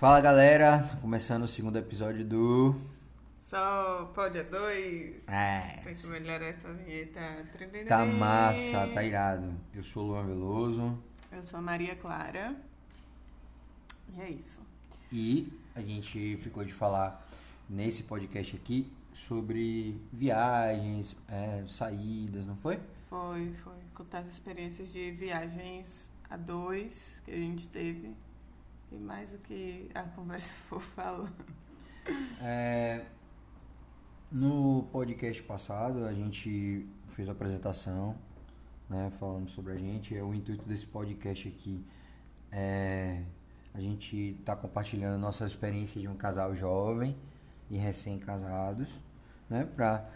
Fala galera, começando o segundo episódio do. Só pode a dois. É, Tem que melhorar essa vinheta. tá massa, tá irado. Eu sou o Luan Veloso Eu sou a Maria Clara. E é isso. e a gente ficou de falar nesse podcast aqui sobre viagens, é, saídas, não foi? Foi, foi. Contar as experiências de viagens a dois que a gente teve. E mais o que a conversa for falando. É, no podcast passado a gente fez a apresentação, né, falando sobre a gente. É, O intuito desse podcast aqui é a gente tá compartilhando nossa experiência de um casal jovem e recém-casados, né, para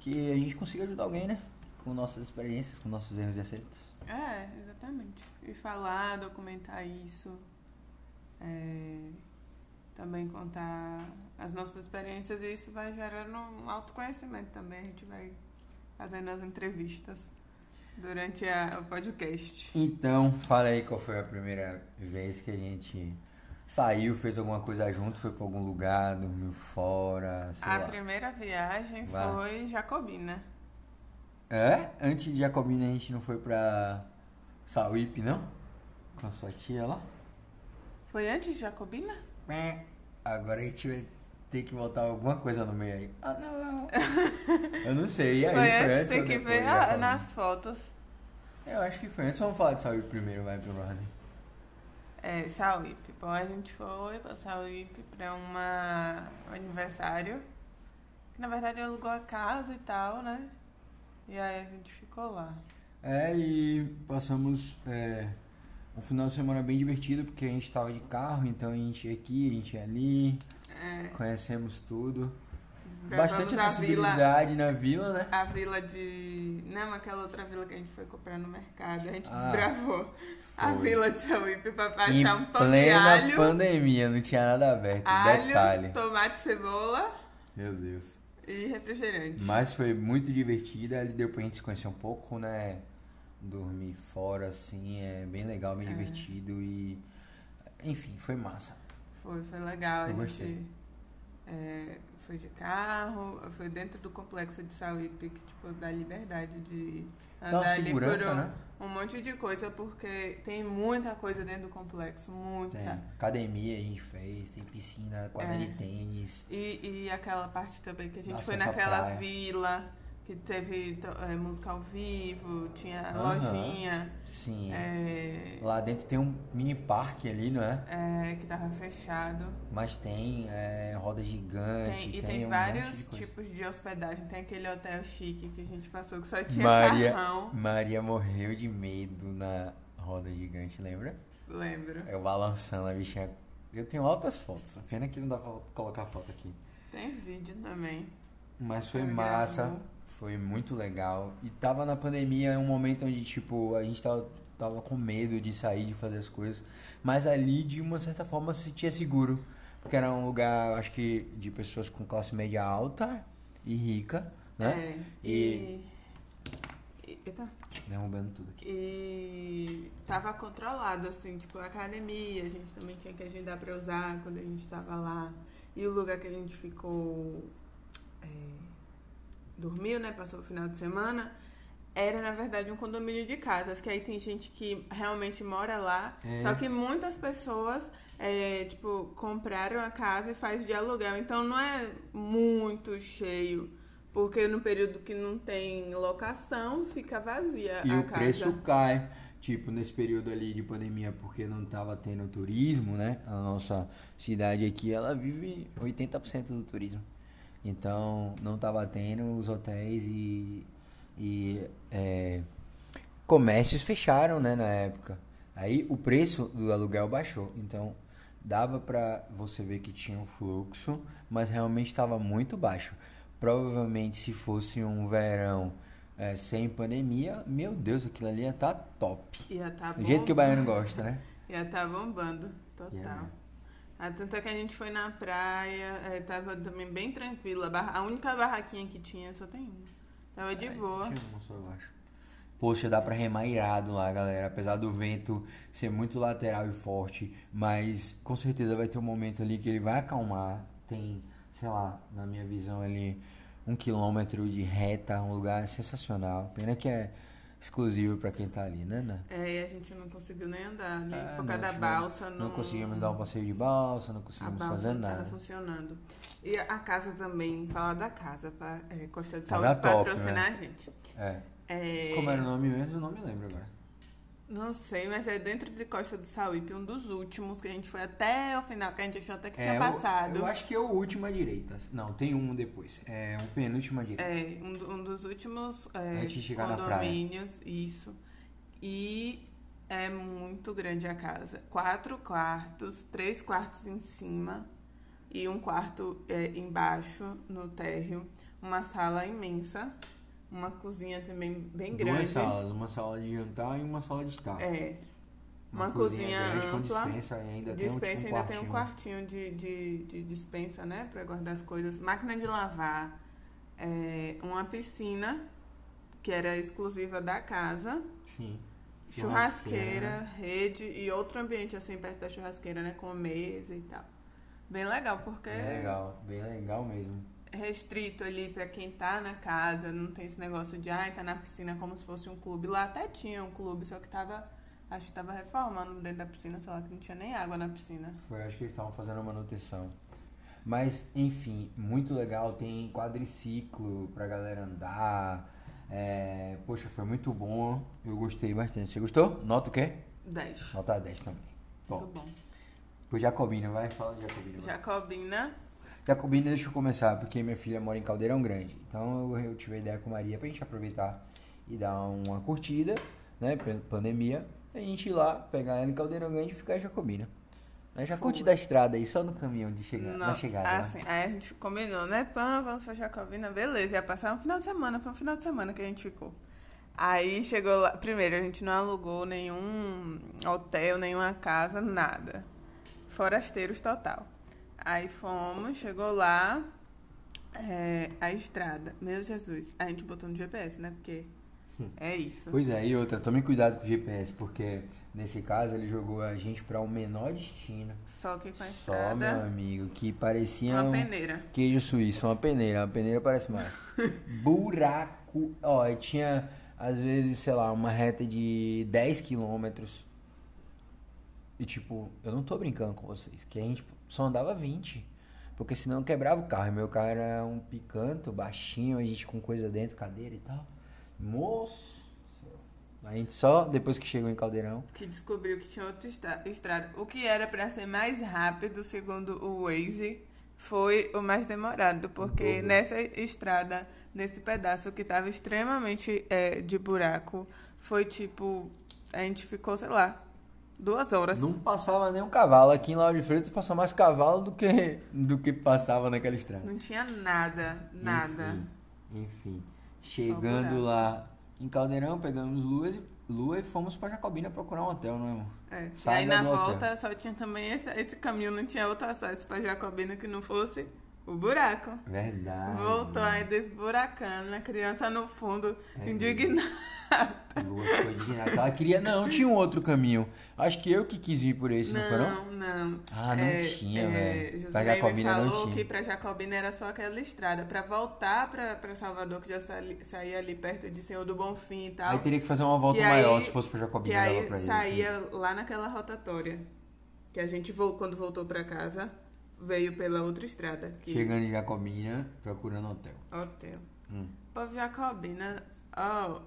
que a gente consiga ajudar alguém, né, com nossas experiências, com nossos erros e acertos. É, exatamente. E falar, documentar isso. É, também contar as nossas experiências e isso vai gerando um autoconhecimento também. A gente vai fazendo as entrevistas durante a- o podcast. Então, fala aí qual foi a primeira vez que a gente saiu, fez alguma coisa junto, foi pra algum lugar, dormiu fora, A lá. primeira viagem foi Jacobina. É? Antes de Jacobina a gente não foi pra Sauípe, não? Com a sua tia lá? Foi antes de Jacobina? É. Agora a gente vai ter que botar alguma coisa no meio aí. Ah, não. Eu não sei. E aí, foi foi antes, tem que ver ah, nas fotos. Eu acho que foi antes. Vamos falar de Sauípe primeiro, vai pro Rodney. É, Sauípe. Bom, a gente foi pra Sauípe pra uma, um aniversário. Que na verdade alugou a casa e tal, né? E aí a gente ficou lá. É, e passamos é, um final de semana bem divertido, porque a gente tava de carro, então a gente ia aqui, a gente ia ali, É, conhecemos tudo. Bastante a vila, acessibilidade na vila, né? a vila de. Não, aquela outra vila que a gente foi comprar no mercado. A gente Ah, desbravou a foi. vila de Sauípe pra achar um pão de alho. pandemia, não tinha nada aberto. alho, Detalhe. tomate, cebola Meu Deus. e refrigerante. Mas foi muito divertida, ali deu pra gente se conhecer um pouco, né? Dormir fora, assim, é bem legal, bem É. divertido e. Enfim, foi massa. Foi, foi legal. Eu a gostei. gente é, foi de carro, foi dentro do complexo de Sauípe, que tipo, dá liberdade de Dá andar ali por segurança, um, né? um monte de coisa, porque tem muita coisa dentro do complexo, muita. Tem academia a gente fez, tem piscina, quadra É. de tênis. E, e aquela parte também que a gente foi naquela praia. vila, que teve é, música ao vivo, tinha Aham. lojinha, Sim. é, Lá dentro tem um mini parque ali, não é? é, que tava fechado. Mas tem é, roda gigante, Tem- tem, e tem um vários de tipos de hospedagem. Tem aquele hotel chique que a gente passou que só tinha Maria, carrão. Maria morreu de medo na roda gigante, lembra? Lembro. Eu balançando a bichinha. Eu tenho altas fotos, pena que não dá pra colocar foto aqui. Tem vídeo também. Mas foi Eu massa. Foi muito legal. E tava na pandemia, um momento onde, tipo, a gente tava, tava com medo de sair, de fazer as coisas. Mas ali, de uma certa forma, se sentia seguro. Porque era um lugar, acho que, de pessoas com classe média alta e rica, né? É, E- e... e- Eita. Derrubando tudo aqui. E tava controlado, assim, tipo, a academia, a gente também tinha que agendar pra usar quando a gente tava lá. E o lugar que a gente ficou. é, dormiu, né? Passou o final de semana. Era, na verdade, um condomínio de casas, que aí tem gente que realmente mora lá. É. Só que muitas pessoas, é, tipo, compraram a casa e faz de aluguel. Então não é muito cheio. Porque no período que não tem locação, fica vazia E a o casa. preço cai, tipo, nesse período ali de pandemia, porque não tava tendo turismo, né? A nossa cidade aqui, ela vive 80% do turismo. Então, não tava tendo os hotéis e, e é, comércios fecharam, né, na época. Aí o preço do aluguel baixou. Então, dava pra você ver que tinha um fluxo, mas realmente estava muito baixo. Provavelmente, se fosse um verão é, sem pandemia, meu Deus, aquilo ali ia estar top. Ia tá Do jeito que o baiano gosta, né? Ia tá bombando, total. Yeah. Ah, tanto é que a gente foi na praia, é, tava também bem tranquila. A barra- A única barraquinha que tinha só tem uma. Tava de Ai, boa. Deixa eu mostrar, eu acho. Poxa, dá pra remar irado lá, galera. Apesar do vento ser muito lateral e forte. Mas com certeza vai ter um momento ali que ele vai acalmar. Tem, sei lá, na minha visão ali, um quilômetro de reta, um lugar sensacional. Pena que é exclusivo para quem tá ali, né, Ana? É, e a gente não conseguiu nem andar, nem É, por causa não, da não- balsa. Não conseguimos dar um passeio de balsa, não conseguimos balsa fazer não nada. tava funcionando. E a casa também, falar da casa, pra, é, Costa de Saúde patrocinar né? a gente. É. É, Como era o nome mesmo? Eu não me lembro agora. Não sei, mas é dentro de Costa do Sauípe, um dos últimos que a gente foi até o final, que a gente achou até que tinha É, eu- passado. Eu, acho que é o último à direita. Não, tem um depois. É o penúltimo à direita. É, um, um dos últimos é, Antes de chegar na praia. condomínios, isso. E é muito grande a casa. Quatro quartos, três quartos em cima e um quarto é, embaixo, no térreo. Uma sala imensa, uma cozinha também bem grande. Duas salas, uma sala de jantar e uma sala de estar. É, uma cozinha grande com ampla, dispensa e ainda dispensa tem um, tipo, ainda tem um quartinho. quartinho de, de, de dispensa, né? Pra guardar as coisas. Máquina de lavar. é, uma piscina, que era exclusiva da casa. Sim. Churrasqueira, rede e outro ambiente assim perto da churrasqueira, né? Com mesa e tal. Bem legal, porque É legal, bem legal mesmo. Restrito ali pra quem tá na casa, não tem esse negócio de, ai, tá na piscina como se fosse um clube. Lá até tinha um clube, só que tava, acho que tava reformando dentro da piscina, sei lá, que não tinha nem água na piscina. Foi, acho que eles estavam fazendo a manutenção. Mas, enfim, muito legal. Tem quadriciclo pra galera andar. É, poxa, foi muito bom. Eu gostei bastante. Você gostou? Nota o quê? 10. Nota 10 também. Bom, Muito bom. pro Jacobina, vai, fala de Jacobina. vai. Jacobina, Jacobina, deixa eu começar, porque minha filha mora em Caldeirão Grande. Então eu, eu tive a ideia com a Maria pra gente aproveitar e dar uma curtida, né? Pandemia. A gente ir lá, pegar ela em Caldeirão Grande e ficar em Jacobina. Né, Já curte da estrada aí, só no caminhão de chegar, na chegada. né? Assim, aí a gente combinou, né? Pã, vamos pra Jacobina, beleza. Ia passar um final de semana, foi um final de semana que a gente ficou. Aí chegou lá. Primeiro, a gente não alugou nenhum hotel, nenhuma casa, nada. Forasteiros total. Aí fomos, chegou lá, é, a estrada. Meu Jesus. A gente botou no GPS, né? Porque é isso. Pois é, e outra, tome cuidado com o GPS, porque nesse caso ele jogou a gente pra um menor destino. Só que com a Só, meu estrada, amigo, que parecia uma um peneira. queijo suíço, uma peneira. Uma peneira parece mais. Buraco. Ó, tinha, às vezes, sei lá, uma reta de 10 quilômetros. E tipo, eu não tô brincando com vocês, que a gente só andava 20. Porque senão quebrava o carro. Meu carro era um picanto, baixinho, a gente com coisa dentro, cadeira e tal. Moço. A gente só, depois que chegou em Caldeirão, que descobriu que tinha outra estra- estrada. O que era para ser mais rápido, segundo o Waze, foi o mais demorado, porque dobro. nessa estrada, nesse pedaço que estava extremamente é, de buraco, foi tipo. A gente ficou, sei lá, duas horas. não passava nem um cavalo. Aqui em Lauro de Freitas passou mais cavalo do que, do que passava naquela estrada. Não tinha nada, nada. Enfim, enfim. chegando lá em Caldeirão, pegamos Lua, Lua e fomos pra Jacobina procurar um hotel, não é, amor? É. E aí na do hotel. volta só tinha também esse, esse caminho, não tinha outro acesso para Jacobina que não fosse o buraco. Verdade. Voltou aí desburacando, a criança no fundo, É indignada. Lua ficou indignada. Ela queria. Não, tinha um outro caminho. Acho que eu que quis vir por esse, não, foi não? Não, não. Ah, não tinha, velho. Pra Jacobina não falou tinha. que pra Jacobina era só aquela estrada. Pra voltar pra, pra Salvador, que já saí- saía ali perto de Senhor do Bonfim e tal. Aí teria que fazer uma volta Que aí- maior se fosse pra que Jacobina. dava aí pra ir, saía lá naquela rotatória. Que a gente, quando voltou pra casa, veio pela outra estrada. Que... Chegando em Jacobina, procurando hotel. Hotel. Hum. Povo Jacobina, ó.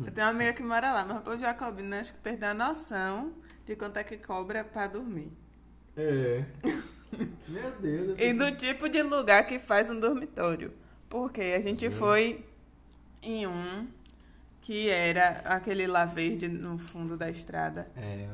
eu tenho uma amiga que mora lá, mas o povo Jacobina acho que perdeu a noção de quanto é que cobra pra dormir. É. Meu Deus. eu E do tipo de lugar que faz um dormitório. Porque a gente Gente. foi em um que era aquele lá verde no fundo da estrada. É.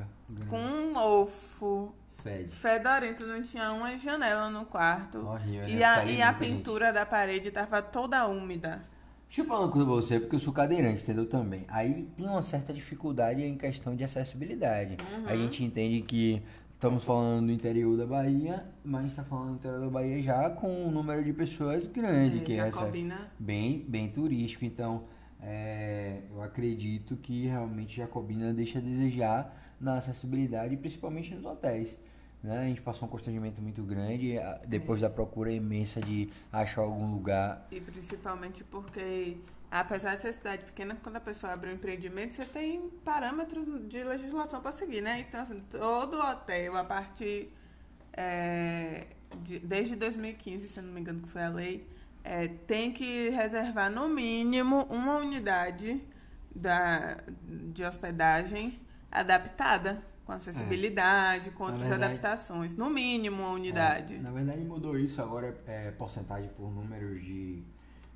Com um mofo Fede. fedorento, não tinha uma janela no quarto. Horrível, E né? a, e a limpo, gente. pintura da parede tava toda úmida. Deixa eu falar uma coisa pra você, porque eu sou cadeirante, entendeu? Também. Aí tem uma certa dificuldade em questão de acessibilidade. Uhum. A gente entende que estamos falando do interior da Bahia, mas está falando do interior da Bahia já com um número de pessoas grande É, que. Jacobina. Bem, bem turístico. Então, é, eu acredito que realmente Jacobina deixa a desejar na acessibilidade, principalmente nos hotéis. Né? A gente passou um constrangimento muito grande depois é. da procura imensa de achar algum lugar. E principalmente porque, apesar de ser cidade pequena, quando a pessoa abre um empreendimento, você tem parâmetros de legislação para seguir, né? Então, assim, todo hotel, a partir. É, de, desde 2015, se não me engano, que foi a lei, é, tem que reservar no mínimo uma unidade da, de hospedagem adaptada com acessibilidade, é. com outras verdade, adaptações. No mínimo uma unidade. É, na verdade mudou isso, agora é porcentagem por números de,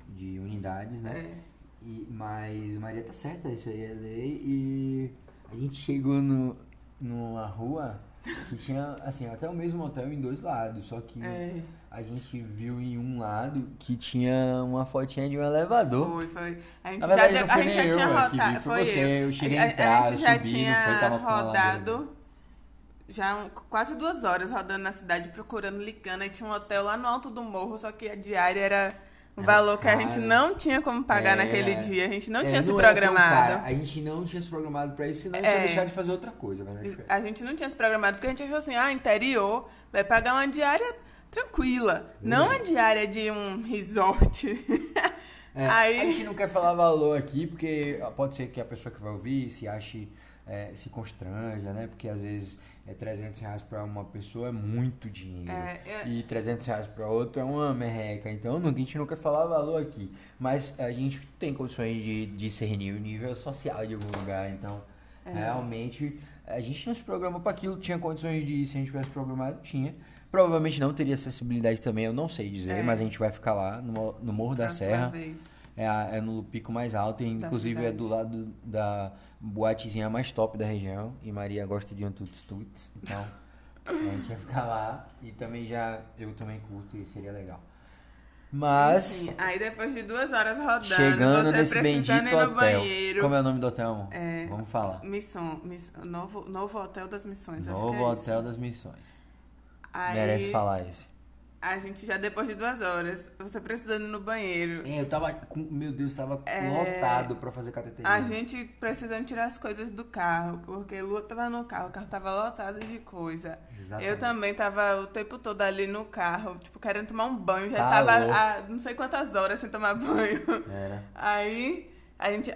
de unidades, né? É. E, mas Maria tá certa, isso aí é lei. E a gente chegou no, numa rua que tinha, assim, até o mesmo hotel em dois lados, só que é. A gente viu em um lado que tinha uma fotinha de um elevador. Foi, foi. A gente, verdade, já, a gente já tinha rodado. Foi, você, eu. eu cheguei a, a entrar, a gente já subi, tinha foi, tava rodado já um, quase duas horas rodando na cidade, procurando, ligando. Aí tinha um hotel lá no alto do morro, só que a diária era um valor que a gente não tinha como pagar é, naquele dia. A gente não é, tinha não se programado. A gente não tinha se programado para isso, senão a gente ia é. deixar de fazer outra coisa. A gente não tinha se programado, porque a gente achou assim, ah, interior, vai pagar uma diária tranquila. Não a diária de um resort. É, Aí... A gente não quer falar valor aqui, porque pode ser que a pessoa que vai ouvir se ache, é, se constranja, né? Porque às vezes é 300 reais para uma pessoa é muito dinheiro. É, é... E 300 reais para outra é uma merreca. Então a gente não quer falar valor aqui. Mas a gente tem condições de discernir o nível social de algum lugar. Então, é. realmente, a gente não se programou para aquilo. Tinha condições de ir, se a gente tivesse programado, tinha. Provavelmente não teria acessibilidade também, eu não sei dizer, é. mas a gente vai ficar lá no, no Morro da Serra. É, é, no pico mais alto, e inclusive é do lado da boatezinha mais top da região. E Maria gosta de um tuts tuts. Então a gente ia ficar lá. E também já. Eu também curto e seria legal. Mas. Enfim, aí depois de duas horas rodando, chegando nesse bendito hotel. Banheiro, como é o nome do hotel, amor? É, Vamos falar. Missão, missão, novo, novo Hotel das Missões. Novo é Hotel das Missões. Aí, Merece falar esse. A gente já depois de duas horas, você precisando ir no banheiro. É, eu tava com. Meu Deus, tava é, lotado pra fazer cateterismo. A gente precisando tirar as coisas do carro, porque Lua tava no carro, o carro tava lotado de coisa. Exatamente. Eu também tava o tempo todo ali no carro, tipo, querendo tomar um banho. Já tá tava há não sei quantas horas sem tomar banho. Era. Aí a gente.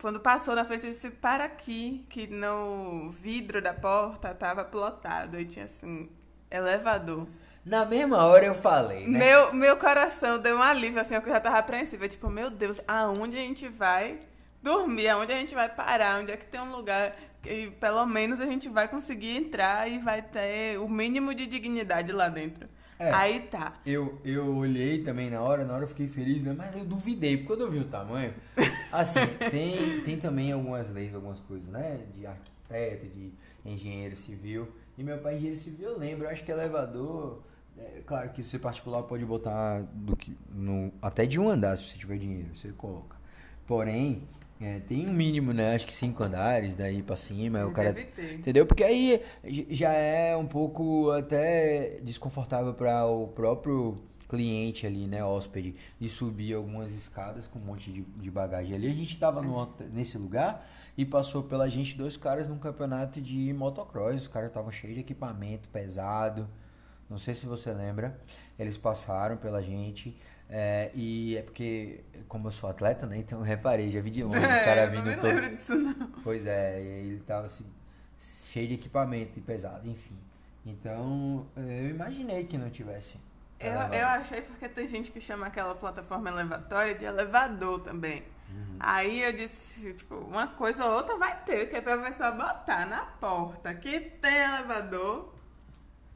Quando passou na frente, disse, para aqui, que no vidro da porta tava plotado. Aí tinha assim, elevador. Na mesma hora eu falei, né? Meu, meu coração deu um alívio, assim, porque eu já tava apreensiva. Tipo, meu Deus, aonde a gente vai dormir? Aonde a gente vai parar? Onde é que tem um lugar que pelo menos a gente vai conseguir entrar e vai ter o mínimo de dignidade lá dentro? É, Aí tá. Eu, eu olhei também na hora, na hora eu fiquei feliz, né? Mas eu duvidei, porque quando eu vi o tamanho. Assim, tem, tem também algumas leis, algumas coisas, né? De arquiteto, de engenheiro civil. E meu pai, engenheiro civil, eu lembro, eu acho que elevador é, claro que você particular pode botar do que, no, até de um andar, se você tiver dinheiro, você coloca. Porém, é, tem um mínimo, né? Acho que cinco andares, daí pra cima. o cara, entendeu? Porque aí já é um pouco até desconfortável para o próprio cliente ali, né? Hóspede, de subir algumas escadas com um monte de, de bagagem ali. A gente tava no, nesse lugar e passou pela gente dois caras num campeonato de motocross. Os caras estavam cheios de equipamento pesado. Não sei se você lembra. Eles passaram pela gente. É, e é porque, como eu sou atleta, né? Então eu reparei, já vi de longe é, o cara vindo não todo. Disso, não. Pois é, ele tava assim, cheio de equipamento e pesado, enfim. Então eu imaginei que não tivesse. Eu, eu achei porque tem gente que chama aquela plataforma elevatória de elevador também. Uhum. Aí eu disse, tipo, uma coisa ou outra vai ter, que é pra pessoa botar na porta que tem elevador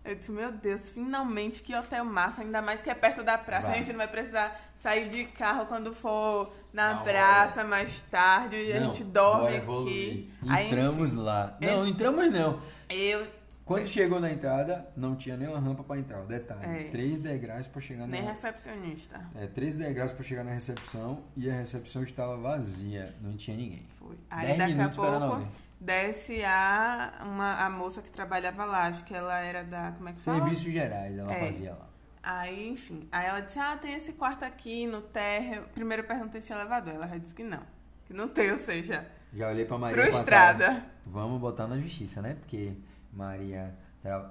eu disse, meu Deus, finalmente que hotel massa, ainda mais que é perto da praça. Vai. A gente não vai precisar sair de carro quando for na não, praça mais tarde. e a gente dorme aqui. Entramos Aí, lá. É. Não, entramos não. Eu. Quando chegou na entrada, não tinha nenhuma rampa para entrar. O detalhe, é. três degraus para chegar na. Nem recepcionista. É, três degraus para chegar na recepção e a recepção estava vazia, não tinha ninguém. Foi. Aí Dez daqui a pouco desce a, uma, a moça que trabalhava lá, acho que ela era da. Como é que fala? Serviços Gerais, ela é. fazia lá. Aí, enfim. Aí ela disse: Ah, tem esse quarto aqui no térreo. Primeiro perguntei se tinha elevador. Ela já disse que não. Não tem, ou seja, Já olhei pra Maria frustrada. cara, Vamos botar na justiça, né? Porque Maria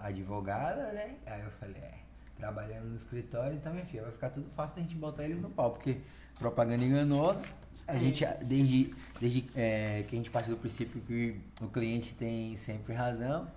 advogada, né? Aí eu falei, é, trabalhando no escritório, então minha filha, vai ficar tudo fácil da gente botar eles no pau, porque propaganda enganosa, a É. gente, desde, desde é, que a gente parte do princípio que o cliente tem sempre razão,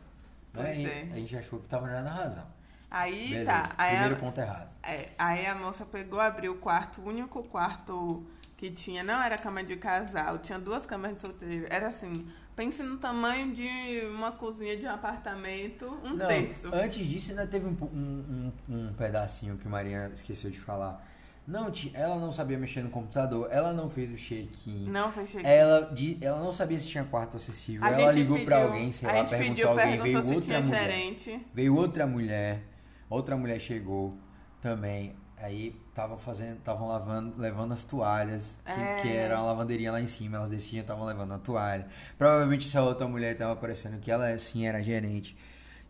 né? É. A gente achou que tava na razão. Aí Beleza, tá. Aí primeiro a, ponto errado. é, aí a moça pegou, abriu o quarto, o único quarto que tinha, não era cama de casal, tinha duas camas de solteiro. Era assim, pense no tamanho de uma cozinha de um apartamento, um Não, terço. antes disso ainda teve um, um, um, um pedacinho que Maria esqueceu de falar. Não, ela não sabia mexer no computador, ela não fez o check-in. Não fechei Ela, di- ela não sabia se tinha quarto acessível. A ela ligou pra pediu- alguém, sei lá, perguntou pediu, a alguém, perguntou veio outra mulher. gerente. Veio outra mulher, outra mulher chegou também. Aí tava fazendo, estavam lavando, levando as toalhas, que, É. que era uma lavanderia lá em cima, elas desciam, estavam levando a toalha. Provavelmente essa outra mulher tava parecendo que ela sim era gerente.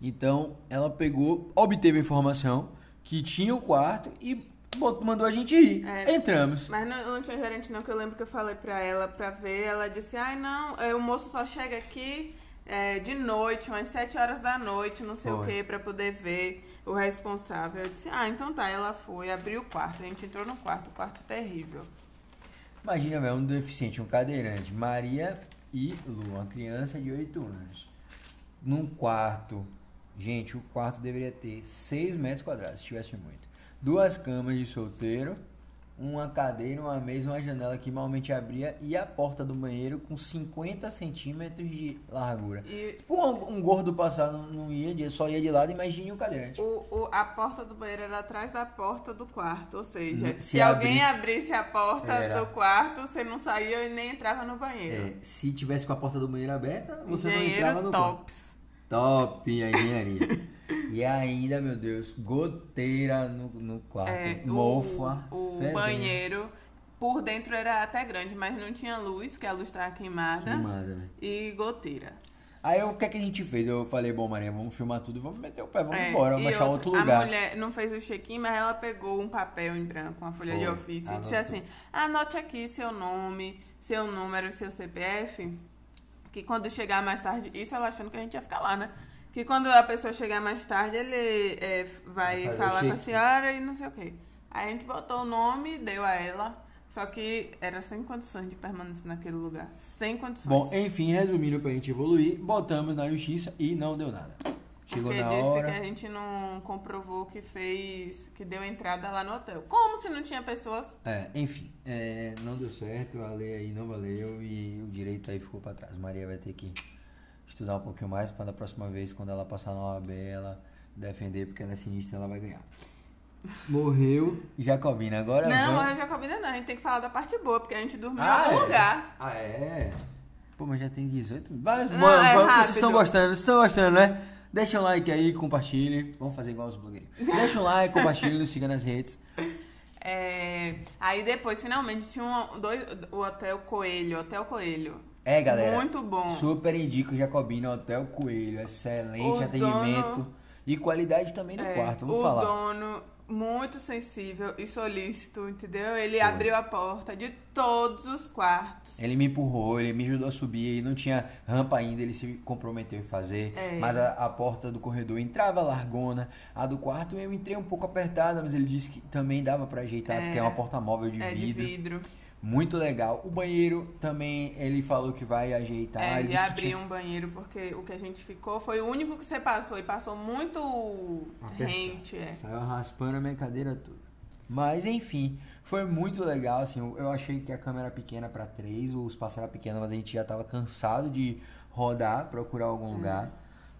Então, ela pegou, obteve a informação que tinha o quarto e mandou a gente ir. É. Entramos. Mas não, não tinha gerente não, que eu lembro que eu falei pra ela pra ver, ela disse, ai não, é, o moço só chega aqui é, de noite, umas sete horas da noite, não sei o que, pra poder ver o responsável. Eu disse, ah, então tá, ela foi, abriu o quarto, a gente entrou no quarto, quarto terrível. Imagina, velho, um deficiente, um cadeirante, Maria e Lu, uma criança de 8 anos. Num quarto, gente, o quarto deveria ter 6 metros quadrados, se tivesse muito. Duas camas de solteiro, uma cadeira, uma mesa, uma janela que malmente abria e a porta do banheiro com 50 centímetros de largura. E Tipo, um, um gordo passar não, não ia, de- só ia de lado, imagine o cadeirante. o, o- a porta do banheiro era atrás da porta do quarto, ou seja, Se se, alguém abrisse- abrisse a porta Era. do quarto, você não saía e nem entrava no banheiro. É, se tivesse com a porta do banheiro aberta, você não Engenheiro entrava no quarto. tops. Top a engenharia. e ainda, meu Deus, goteira no, no quarto. É, Mofa. o, o banheiro por dentro era até grande, mas não tinha luz, que a luz estava queimada. Queimada, velho. E goteira. Aí o que, é que a gente fez? Eu falei, bom, Maria, vamos filmar tudo e vamos meter o pé, vamos É, embora, vamos achar outra, outro lugar. A mulher não fez o check-in, mas ela pegou um papel em branco, uma folha de Foi, ofício, e disse anotou. assim: anote aqui seu nome, seu número, seu CPF, que quando chegar mais tarde, isso ela achando que a gente ia ficar lá, né? Que quando a pessoa chegar mais tarde, ele é, vai o falar com a senhora e não sei o quê. Aí a gente botou o nome, deu a ela, só que era sem condições de permanecer naquele lugar. Sem condições. Bom, enfim, resumindo pra gente evoluir, botamos na justiça e não deu nada. Chegou Porque na disse hora. que a gente não comprovou que fez, que deu entrada lá no hotel. Como se não tinha pessoas? É, enfim, é, não deu certo, a lei aí não valeu e o direito aí ficou pra trás. Maria vai ter que estudar um pouquinho mais para da próxima vez, quando ela passar na OAB, ela defender, porque ela é sinistra ela vai ganhar. Morreu Jacobina. Agora não, vamos... a Jacobina não. A gente tem que falar da parte boa, porque a gente dormiu Ah, em algum é? lugar. Ah, é? Pô, mas já tem 18. Vai, Não, mano, é vocês estão gostando, vocês estão gostando, né? Deixa um like aí, compartilhe. Vamos fazer igual os blogueiros. Deixa um like, compartilhe, nos siga nas redes. É, aí depois, finalmente, tinha um, dois, o Hotel Coelho. Hotel Coelho. É, galera. Muito bom. Super indico Jacobina, Hotel Coelho. Excelente O atendimento. dono- E qualidade também no É, quarto, vamos o falar. dono, muito sensível e solícito, entendeu? Ele Foi. abriu a porta de todos os quartos. Ele me empurrou, ele me ajudou a subir, e não tinha rampa ainda, ele se comprometeu em fazer. É. Mas a, a porta do corredor entrava largona, a do quarto eu entrei um pouco apertada, mas ele disse que também dava pra ajeitar, É. porque é uma porta móvel de é, de vidro. Muito legal. O banheiro também, ele falou que vai ajeitar. É, ele abrir tinha- um banheiro, porque o que a gente ficou foi o único que você passou. E passou muito Apertado. rente, é. Saiu raspando a minha cadeira toda. Mas enfim, foi muito legal, assim, eu- achei que a câmera era pequena para três, o espaço era pequeno, mas a gente já tava cansado de rodar, procurar algum Hum. lugar,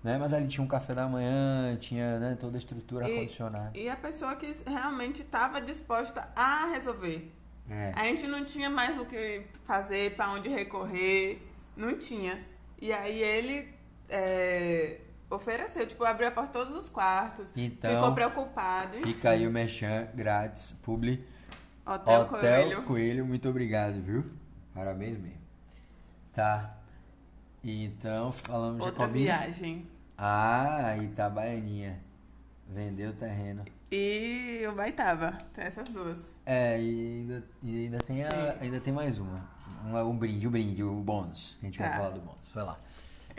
né? Mas ali tinha um café da manhã, tinha né, toda a estrutura E- ar-condicionado. E a pessoa que realmente estava disposta a resolver. É. A gente não tinha mais o que fazer, para onde recorrer, não tinha. E aí ele é, ofereceu, tipo, abriu a porta todos os quartos, Então, ficou preocupado. Fica aí o merchan grátis, publi. Hotel, Hotel Coelho. Coelho, muito obrigado, viu? Parabéns mesmo. Tá. Então, falamos de Outra Jacobina. viagem. Ah, Itabaianinha. Vendeu o terreno. E o Baitava. Tem essas duas. É, e ainda, e ainda, tem, a, ainda tem mais uma. Um, um brinde, o brinde, o bônus. A gente vai Tá. falar do bônus. Vai lá.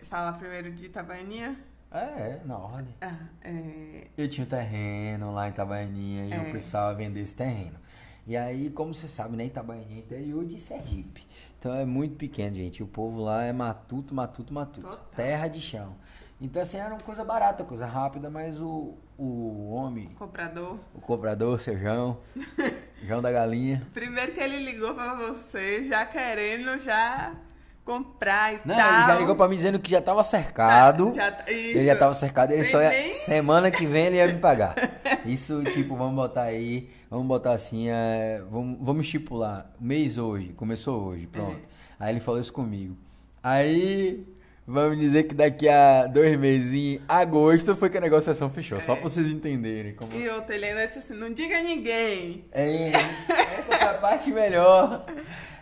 Falar primeiro de Itabaianinha. É, na ordem. Ah, é, Eu tinha um terreno lá em Itabaianinha e eu É. precisava vender esse terreno. E aí, como você sabe, né, Itabaianinha é interior de Sergipe. Então é muito pequeno, gente. O povo lá é matuto, matuto, matuto. Total. Terra de chão. Então, assim, era uma coisa barata, coisa rápida, mas o, o homem, comprador. o cobrador, o seu João, João da Galinha. Primeiro que ele ligou pra você, já querendo já comprar e Não, tal. ele já ligou pra mim dizendo que já tava cercado. Já. Ele já tava cercado, ele Sem só ia. nem- Semana que vem ele ia me pagar. Isso, tipo, vamos botar aí. Vamos botar assim, é, vamos, vamos estipular. Mês hoje, começou hoje, pronto. É. Aí ele falou isso comigo. Aí, vamos dizer que daqui a dois meses, em agosto, foi que a negociação fechou. Só É. pra vocês entenderem. Como... E outro, ele ainda disse assim, não diga a ninguém. É, essa foi a parte melhor.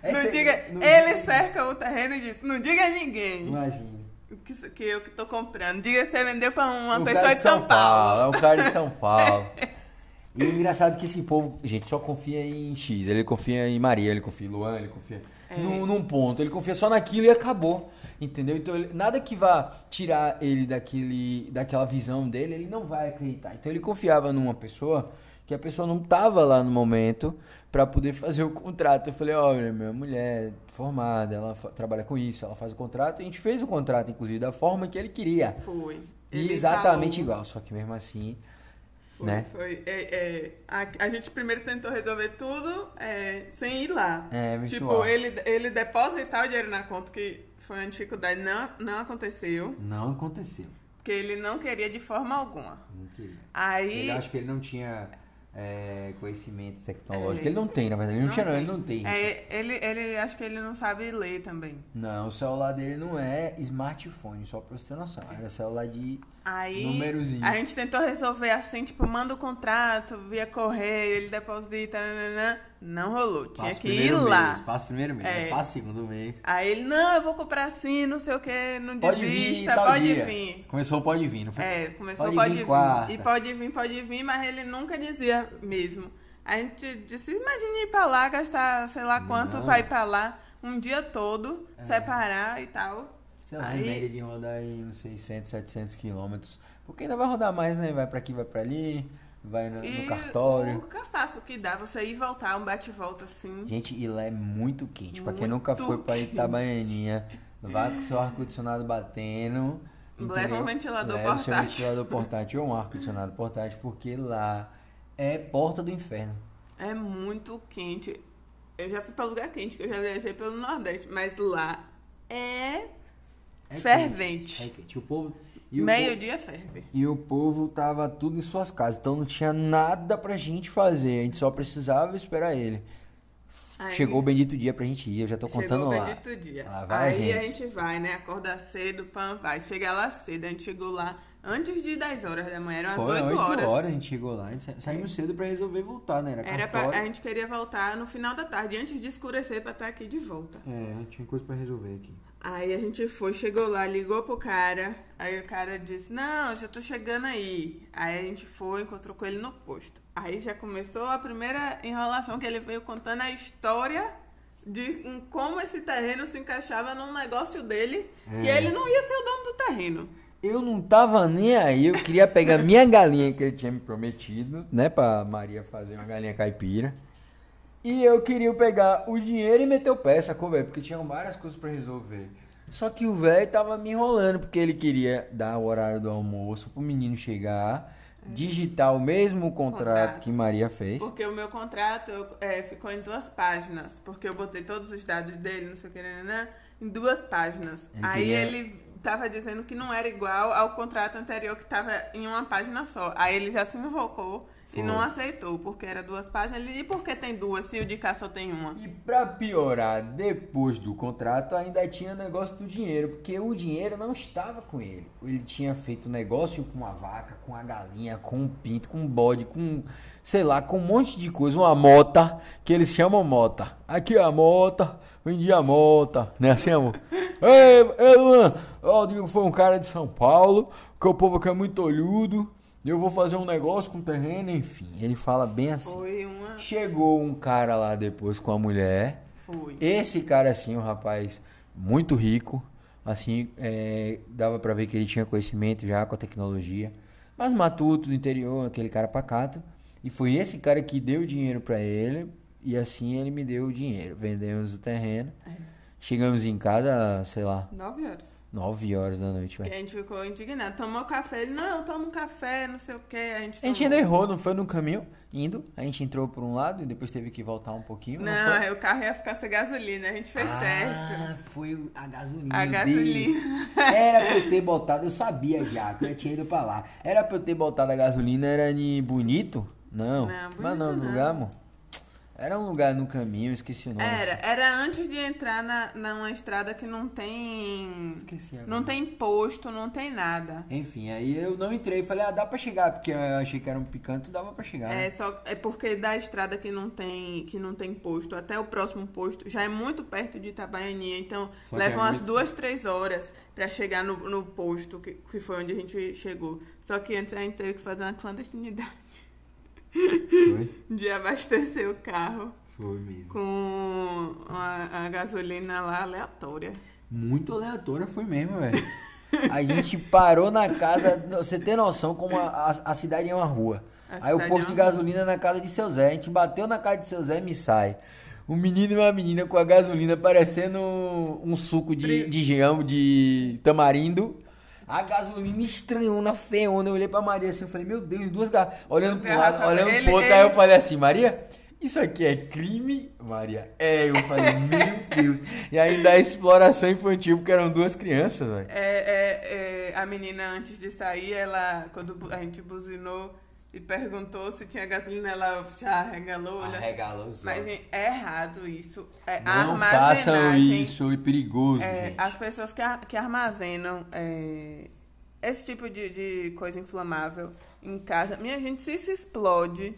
Essa- não diga. não- Ele cerca o terreno e diz, não diga a ninguém. Imagina. Que, que eu que tô comprando. Diga que você vendeu pra uma Um pessoa de São, É Paulo. um cara de São Paulo. E o engraçado é que esse povo, gente, só confia em X. Ele confia em Maria, ele confia em Luan, ele confia É. num, num ponto. Ele confia só naquilo e acabou. Entendeu? Então, ele- nada que vá tirar ele daquele, daquela visão dele, ele não vai acreditar. Então, ele confiava numa pessoa que a pessoa não tava lá no momento para poder fazer o contrato. Eu falei, olha, minha mulher é formada, ela trabalha com isso, ela faz o contrato. E a gente fez o contrato, inclusive, da forma que ele queria. Foi. Ele exatamente falou- igual, só que mesmo assim, Foi, né? foi. É, é, a, a gente primeiro tentou resolver tudo é, sem ir lá. É, tipo, virtual. ele, ele depositar o dinheiro na conta, que foi uma dificuldade, não, não aconteceu. Não aconteceu. Porque ele não queria de forma alguma. Não queria. Aí. Ele acha que ele não tinha é, conhecimento tecnológico. É. ele não tem, na verdade. Ele não, tinha, não, ele não tem. É, ele, ele acho que ele não sabe ler também. Não, o celular dele não é smartphone, só pra você ter noção. Era celular de. Aí Numerozinhos. a gente tentou resolver assim, tipo, manda o contrato via correio, ele deposita, nananã. Não rolou. Tinha Passa que ir primeiro lá. mês, passa o primeiro mês, É. passa o segundo mês. Aí ele, não, eu vou comprar assim, não sei o que, não Pode vir, desista, tal pode dia. vir. Começou o pode vir, não foi? É, começou Pode pode, vir vir. E pode vir, pode vir, mas ele nunca dizia mesmo. A gente disse, imagine ir pra lá, gastar sei lá quanto Não. pra ir pra lá, um dia todo, separar e tal. Sei lá, Aí- em média de rodar aí uns 600, 700 quilômetros. Porque ainda vai rodar mais, né? Vai pra aqui, vai pra ali, vai no, no cartório. o cansaço que dá você ir e voltar, um bate-volta assim. Gente, e lá é muito quente. Pra quem nunca foi pra quente. Itabaianinha, vai com seu ar-condicionado batendo. Leva um ventilador Leva o seu portátil. ventilador portátil ou um ar-condicionado portátil, porque lá é porta do inferno. É muito quente. Eu já fui pra lugar quente, que eu já viajei pelo Nordeste, mas lá é, É fervente. quente, É quente. O povo. Meio-dia ferve. E o povo tava tudo em suas casas, então não tinha nada pra gente fazer, a gente só precisava esperar ele. Aí- Chegou o bendito dia pra gente ir, eu já tô contando Chegou o lá. bendito dia. Lá vai a Aí a gente. gente vai, né? Acorda cedo, pã, vai. Chega lá cedo. A gente chegou lá antes de 10 horas da manhã, eram Foi as 8 8 horas. horas. a gente chegou lá, a gente sa- saímos cedo pra resolver voltar, né? Era, Era pra, a gente queria voltar no final da tarde, antes de escurecer, pra estar aqui de volta. É, tinha coisa pra resolver aqui. Aí a gente foi, chegou lá, ligou pro cara. Aí o cara disse: Não, já tô chegando aí. Aí a gente foi, encontrou com ele no posto. Aí já começou a primeira enrolação que ele veio contando a história de como esse terreno se encaixava num negócio dele, É. ele não ia ser o dono do terreno. Eu não tava nem aí, eu queria pegar minha galinha que ele tinha me prometido, né, pra Maria fazer uma galinha caipira. E eu queria pegar o dinheiro e meter o pé, sacou, velho? Porque tinham várias coisas pra resolver. Só que o velho tava me enrolando, porque ele queria dar o horário do almoço pro menino chegar, digitar o mesmo contrato, Contrato. que Maria fez. Porque o meu contrato é, ficou em duas páginas. Porque eu botei todos os dados dele, não sei o que, né, em duas páginas. Ele Aí queria- ele tava dizendo que não era igual ao contrato anterior, que tava em uma página só. Aí ele já se invocou e não aceitou, porque era duas páginas. E por que tem duas se o de cá só tem uma? E pra piorar, depois do contrato, ainda tinha o negócio do dinheiro, porque o dinheiro não estava com ele. Ele tinha feito negócio com a vaca, com a galinha, com um pinto, com um bode, com, sei lá, com um monte de coisa, uma mota, que eles chamam mota. Aqui é a mota, vendi a mota, né assim, amor? Ei, ei, Luan, ó, foi um cara de São Paulo, que o povo aqui é muito olhudo, Eu vou fazer um negócio com o terreno, enfim. Ele fala bem assim. Foi uma. Chegou um cara lá depois com a mulher. Foi. Esse cara, assim, um rapaz muito rico. Assim, é, dava pra ver que ele tinha conhecimento já com a tecnologia. Mas matuto do interior, aquele cara pacato. E foi esse cara que deu o dinheiro pra ele. E assim ele me deu o dinheiro. Vendemos o terreno. É. Chegamos em casa, sei lá, Nove horas. 9 horas da noite, Que velho. a gente ficou indignado. Tomou café. Ele, não, eu tomo um café, não sei o que. A gente, A gente ainda errou, não foi no caminho, indo. A gente entrou por um lado e depois teve que voltar um pouquinho. Não, foi? aí o carro ia ficar sem gasolina. A gente fez certo. Ah, foi o- a gasolina. A gasolina. Era pra eu ter botado, eu sabia já que eu tinha ido pra lá. Era pra eu ter botado a gasolina, era em Bonito? Não. Não, Mas não, Bonito no não. lugar, amor. Era um lugar no caminho, esqueci o nome. Era, era antes de entrar na, numa estrada que não tem. Esqueci agora. Não tem posto, não tem nada. Enfim, aí eu não entrei. Falei, ah, dá pra chegar, porque eu achei que era um picanto, dava pra chegar. né? É, só, é porque da estrada que não, tem, que não tem posto até o próximo posto já é muito perto de Itabaianinha. Então Só que leva é umas muito- duas, três horas pra chegar no, no posto que, que foi onde a gente chegou. Só que antes a gente teve que fazer uma clandestinidade Foi? de abastecer o carro Foi mesmo. com a, a gasolina lá aleatória. Muito aleatória foi mesmo, velho. A gente parou na casa. Você tem noção como a, a, a cidade é uma rua. A Aí o posto é de gasolina na casa de seu Zé. A gente bateu na casa de seu Zé e me sai. Um menino e uma menina com a gasolina parecendo um suco de, de geão, de tamarindo. A gasolina estranhona, feona. Eu olhei pra Maria assim, eu falei, meu Deus, duas garrafas. Olhando pro lado, olhando Ele- pro outro, aí eu falei assim, Maria, isso aqui é crime? Maria, é. Eu falei, meu Deus. E ainda a exploração infantil, porque eram duas crianças, velho. É, é, é, a menina, antes de sair, ela, quando a gente buzinou e perguntou se tinha gasolina, ela já regalou. Arregalou os Mas, gente, é errado isso. É Não façam isso, é perigoso, É, gente. as pessoas que, que armazenam é, esse tipo de, de coisa inflamável em casa, minha gente, se isso explode,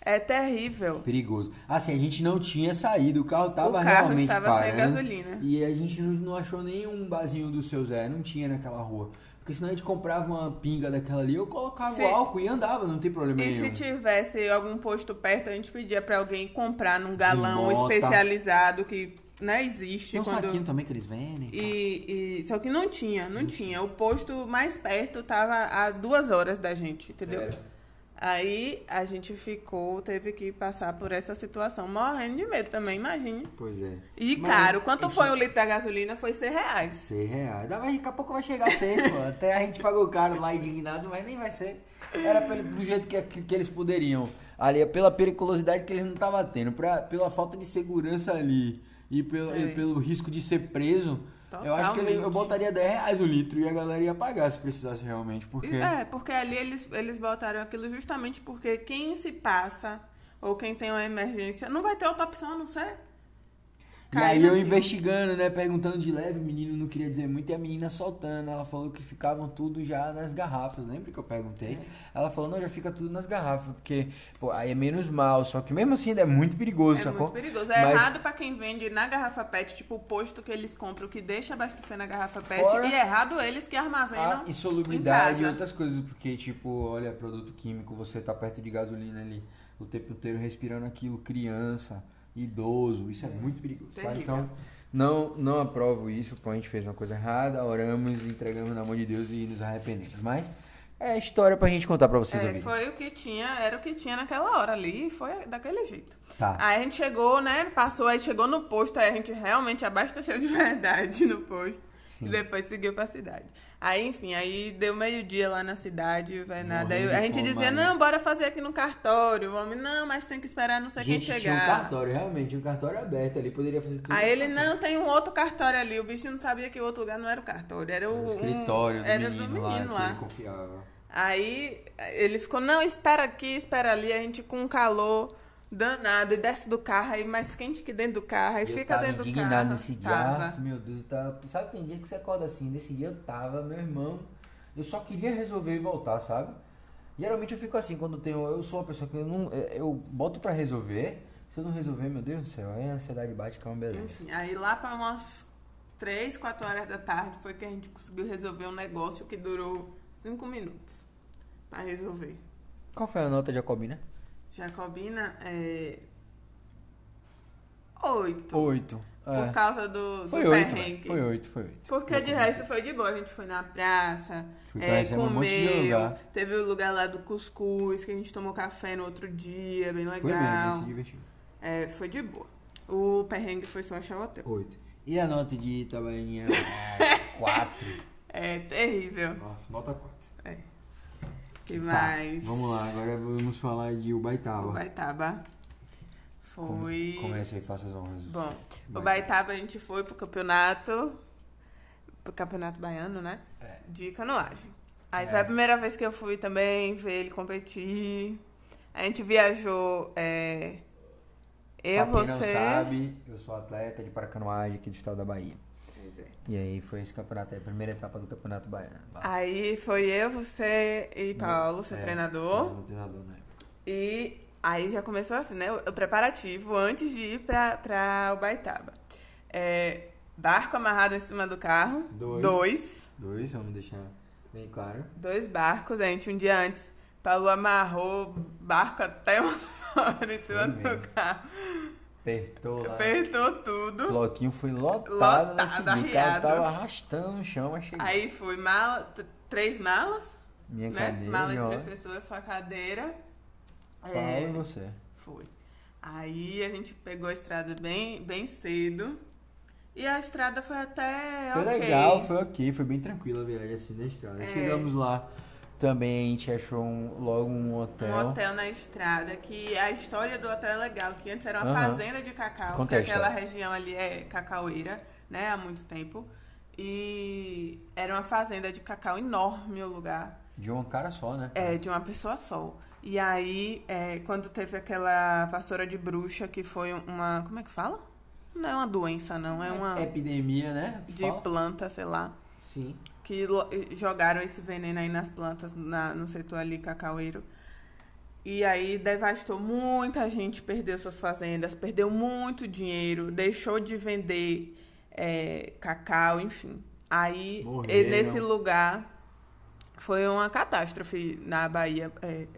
é terrível. Perigoso. Assim, a gente não tinha saído, o carro tava O carro realmente estava sem parando, gasolina. E a gente não, não achou nenhum barzinho do seu Zé, não tinha naquela rua. Porque senão a gente comprava uma pinga daquela ali, eu colocava Se- o álcool e andava, não tem problema E nenhum. se tivesse algum posto perto, a gente pedia pra alguém comprar num galão especializado que não existe. Tem um quando... saquinho também que eles vendem. E, e- só que não tinha, não tinha. O posto mais perto tava a duas horas da gente, entendeu? Sério? Aí a gente ficou, teve que passar por essa situação, morrendo de medo também, imagine. Pois é. E Mas caro, quanto gente- foi o litro da gasolina? Foi 100 reais. Seis reais. Dá, mas daqui a pouco vai chegar a seis, pô. Até a gente pagou caro lá indignado, mas nem vai ser. Era pelo, do jeito que, que, que eles poderiam. Ali, é pela periculosidade que eles não estavam tendo. Pra, pela falta de segurança ali e pelo, e É. pelo risco de ser preso. Eu acho que ele- eu botaria 10 reais o litro e a galera ia pagar se precisasse realmente. Porque. É, porque ali eles, eles botaram aquilo justamente porque quem se passa ou quem tem uma emergência não vai ter outra opção a não ser. E aí eu investigando, né? Perguntando de leve, o menino não queria dizer muito e a menina soltando. Ela falou que ficavam tudo já nas garrafas. Lembra que eu perguntei? Ela falou, não, já fica tudo nas garrafas, porque pô, aí é menos mal. Só que mesmo assim ainda é muito perigoso, É sacou? muito perigoso. É Mas errado pra quem vende na garrafa PET, tipo o posto que eles compram que deixa abastecer na garrafa PET. Fora E é errado eles que armazenam. a insolubridade e outras coisas, porque, tipo, olha, produto químico, você tá perto de gasolina ali o tempo inteiro respirando aquilo, criança, idoso, isso é, muito perigoso. Tá? Então, não, não aprovo isso, pô, a gente fez uma coisa errada, oramos, entregamos na mão de Deus e nos arrependemos. Mas é história pra gente contar pra vocês É, foi o que tinha, era o que tinha naquela hora ali e foi daquele jeito. Tá. Aí a gente chegou, né? Passou, aí chegou no posto, aí a gente realmente abasteceu de verdade no posto. Sim. E depois seguiu pra cidade. Aí, enfim, aí deu meio-dia lá na cidade, vai nada. Aí a gente dizia, não, bora fazer aqui no cartório. O homem, não, mas tem que esperar não sei gente, quem tinha um chegar. cartório, realmente, um cartório aberto ali, poderia fazer tudo. Aí ele, cartório. não, tem um outro cartório ali. O bicho não sabia que o outro lugar não era o cartório, era o, Era o um- escritório do era menino, do menino lá, lá. que ele confiava. Aí ele ficou, não, espera aqui, espera ali, a gente com calor danado, e desce do carro, aí mais quente que dentro do carro, aí eu fica dentro do indignado carro. nesse dia. Tava. Meu Deus, eu tava... sabe tem dia que você acorda assim, nesse dia eu tava, meu irmão, eu só queria resolver e voltar, sabe? Geralmente eu fico assim, quando tenho, eu sou uma pessoa que eu não, eu boto pra resolver, se eu não resolver, meu Deus do céu, aí a ansiedade bate que é uma beleza. Enfim, aí lá para umas 3, 4 horas da tarde foi que a gente conseguiu resolver um negócio que durou 5 minutos. pra resolver. Qual foi a nota jacobina? Jacobina é. Oito. Oito. Por É. causa do, do Foi oito, perrengue. Foi oito, foi oito. Porque de resto foi de boa. A gente foi na praça, Fui é, conhecer um monte de comeu. lugar. Teve o lugar lá do cuscuz, que a gente tomou café no outro dia, bem Foi mesmo, a legal. gente se divertiu. É, foi de boa. O perrengue foi só achar o hotel. Oito. E a nota de Itabaianinha? Quatro. É terrível. Nossa, nota quatro. Que Tá, mais? vamos lá, agora vamos falar de Ubaitaba. O Baitaba foi. Com- Comece aí, faça as honras. Bom, o. Baitaba a gente foi pro campeonato. Pro campeonato baiano, né? É. De canoagem. Aí É. foi a primeira vez que eu fui também ver ele competir. A gente viajou. é, eu, pra quem você. não sabe, eu sou atleta de paracanoagem aqui do estado da Bahia. É. E aí foi esse campeonato a primeira etapa do campeonato baiano. Aí foi eu, você e Paulo, seu É, treinador. meu treinador na época. E aí já começou assim, né? O, o preparativo antes de ir pra, pra Ubaitaba. É, barco amarrado em cima do carro. Dois. Dois. Dois, vamos deixar bem claro. Dois barcos, a gente um dia antes. Paulo amarrou barco até o em cima Foi do carro. Apertou lá. Apertou O tudo. bloquinho foi lotado, Lotado, nesse dia. O cara arriado. tava arrastando no chão, mas chegou. Aí fui mala, três malas, Minha né? cadeira, Mala de três pessoas, sua cadeira. Paulo É, e você. Foi. Aí a gente pegou a estrada bem, bem cedo. E a estrada foi até Foi ok. legal, foi ok, foi bem tranquila a viagem assim na estrada. É. Chegamos lá, também a gente achou um- logo um hotel. Um hotel na estrada, que a história do hotel é legal, que antes era uma Aham. fazenda de cacau, Conta porque aquela região ali é cacaueira, né, há muito tempo. E era uma fazenda de cacau enorme o lugar. De um cara só, né? É, de uma pessoa só. E aí, é, quando teve aquela vassoura de bruxa, que foi uma. Como é que fala? Não é uma doença, não. É uma. Epidemia, né? De fala? planta, sei lá. Sim. Que jogaram esse veneno aí nas plantas, na, no setor ali cacaueiro. E aí devastou muita gente, perdeu suas fazendas, perdeu muito dinheiro, deixou de vender é, cacau, enfim. Aí, Morreram. nesse lugar, foi uma catástrofe na Bahia, é,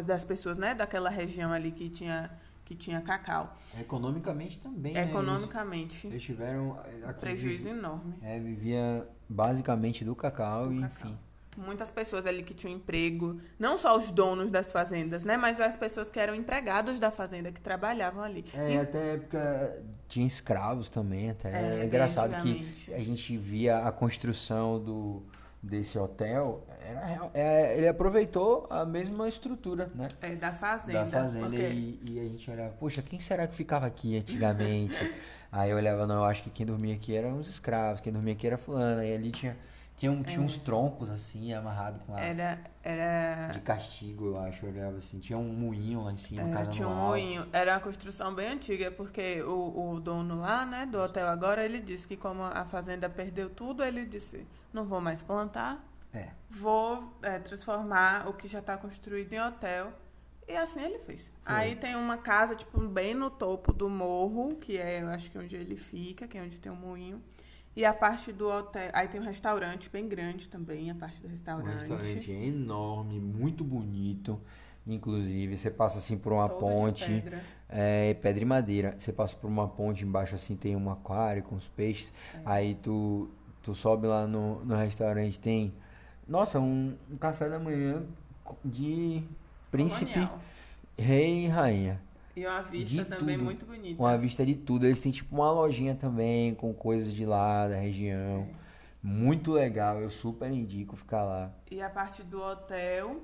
das pessoas, né, daquela região ali que tinha, que tinha cacau. Economicamente também, né? Economicamente, Eles, eles tiveram... eh, aqui prejuízo enorme. É, vivia basicamente do cacau Do e cacau. enfim. Muitas pessoas ali que tinham emprego, não só os donos das fazendas, né? Mas as pessoas que eram empregados da fazenda, que trabalhavam ali. É, até a época tinha escravos também, até. É, É, engraçado que a gente via a construção do, desse hotel, era é, ele aproveitou a mesma estrutura, né? É, da fazenda. da fazenda porque- e, e a gente olhava, poxa, quem será que ficava aqui antigamente? Aí eu olhava, não, eu acho que quem dormia aqui eram os escravos, quem dormia aqui era fulana, e ali tinha, tinha, um- tinha uns troncos assim, amarrados com a, É. Era, era, de castigo, eu acho, eu olhava assim, tinha um moinho lá em cima, era- casa tinha um alto. moinho. Era uma construção bem antiga, porque o, o dono lá, né, do hotel agora, ele disse que como a fazenda perdeu tudo, ele disse, não vou mais plantar, É, vou é, transformar o que já está construído em hotel. E assim ele fez. Aí tem uma casa, tipo, bem no topo do morro, que é, eu acho que onde ele fica, que é onde tem um moinho. E a parte do hotel. Aí tem um restaurante bem grande também, a parte do o restaurante. restaurante é enorme, muito bonito, inclusive, você passa assim por uma Toda ponte, pedra. É, pedra e madeira. Você passa por uma ponte embaixo assim, tem um aquário com os peixes. É. Aí tu, tu sobe lá no, no restaurante, tem. Nossa, um, um café da manhã de príncipe, Colonial. rei e rainha. E uma vista De também tudo. muito bonita. Uma vista de tudo. Eles têm tipo uma lojinha também com coisas de lá, da região. É. Muito legal, eu super indico ficar lá. E a parte do hotel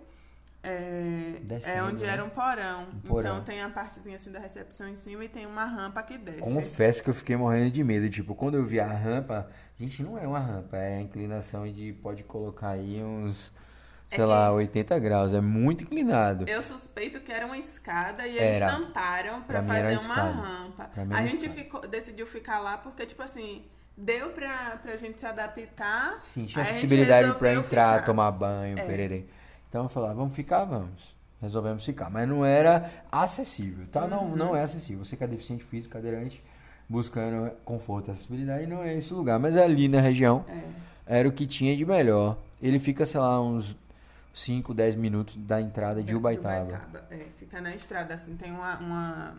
é, Descendo, é onde né? era um porão. Um porão. Então tem a partezinha assim da recepção em cima e tem uma rampa que desce. Confesso que eu fiquei morrendo de medo. Tipo, quando eu vi a rampa, gente, não é uma rampa, é a inclinação de pode colocar aí uns, sei É lá, 80 graus. É muito inclinado. Eu suspeito que era uma escada e Era. eles tamparam pra, era fazer uma rampa. A era gente ficou- decidiu ficar lá porque, tipo assim, deu pra, pra gente se adaptar. Sim, tinha acessibilidade pra resolveu entrar, ficar. tomar banho, É. pererê. Então eu falei, ah, vamos ficar, vamos. Resolvemos ficar. Mas não era acessível, tá? Uhum. Não, não é acessível. Você que é deficiente físico, cadeirante, buscando conforto e acessibilidade, não é esse lugar. Mas ali na região, É. era o que tinha de melhor. Ele fica, sei lá, uns, 5, 10 minutos da entrada de Ubaitaba. Ubaitaba. É, fica na estrada, assim, tem uma, uma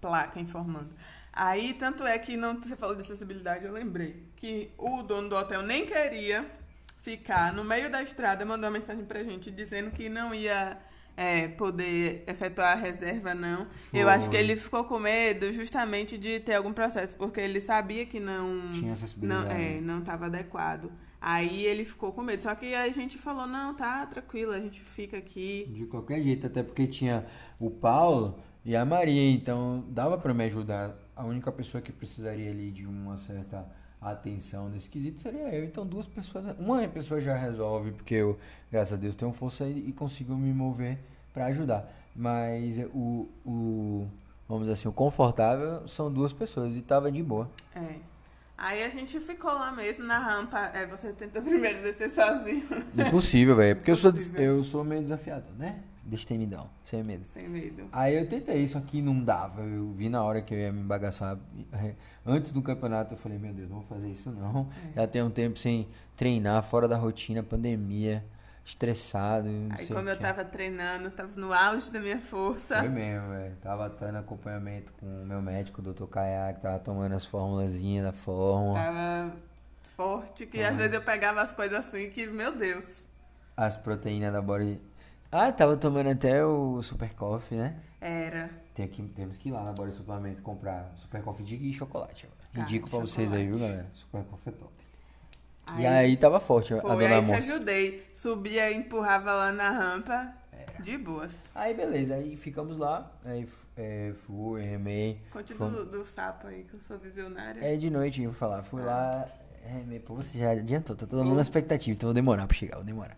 placa informando. Aí, tanto é que não, você falou de acessibilidade, eu lembrei que o dono do hotel nem queria ficar no meio da estrada, mandou uma mensagem pra gente dizendo que não ia é, poder efetuar a reserva, não. Foi. Eu acho que ele ficou com medo justamente de ter algum processo, porque ele sabia que não tinha acessibilidade. Não, é, não estava adequado. Aí ele ficou com medo. Só que a gente falou, não, tá tranquilo, a gente fica aqui. De qualquer jeito, até porque tinha o Paulo e a Maria, então dava para me ajudar. A única pessoa que precisaria ali de uma certa atenção nesse quesito seria eu. Então duas pessoas, uma pessoa já resolve, porque eu, graças a Deus, tenho força e consigo me mover para ajudar. Mas o, o, vamos dizer assim, o confortável são duas pessoas e tava de boa. É. Aí a gente ficou lá mesmo na rampa. É, você tentou primeiro descer sozinho. Impossível, velho. Porque eu sou, eu sou meio desafiado, né? Destemidão, sem medo. Sem medo. Aí eu tentei, isso aqui não dava. Eu vi na hora que eu ia me bagaçar. Antes do campeonato eu falei, meu Deus, não vou fazer isso não. É. Já tem um tempo sem treinar, fora da rotina, pandemia estressado. Aí como eu tava treinando, tava no auge da minha força. Foi mesmo, velho. Tava dando acompanhamento com o meu médico, o Dr. Kayak, que tava tomando as formulazinhas da fórmula. Tava forte, que às vezes eu pegava as coisas assim que, meu Deus. As proteínas da body. Ah, tava tomando até o Super Coffee, né? Era. Tem que, temos que ir lá na Body Suplemento comprar Super Coffee de chocolate. Indico pra chocolate. vocês aí, viu, galera? Super Coffee é top. Aí, e aí tava forte a dona aí te ajudei. Subia e empurrava lá na rampa. É. De boas. Aí beleza, aí ficamos lá. Aí é, fui, remei. Conte do, do, sapo aí, que eu sou visionária. É de noite, eu vou falar. Fui ah. lá, remei. Pô, você já adiantou, tá todo mundo na expectativa, então vou demorar pra chegar, vou demorar.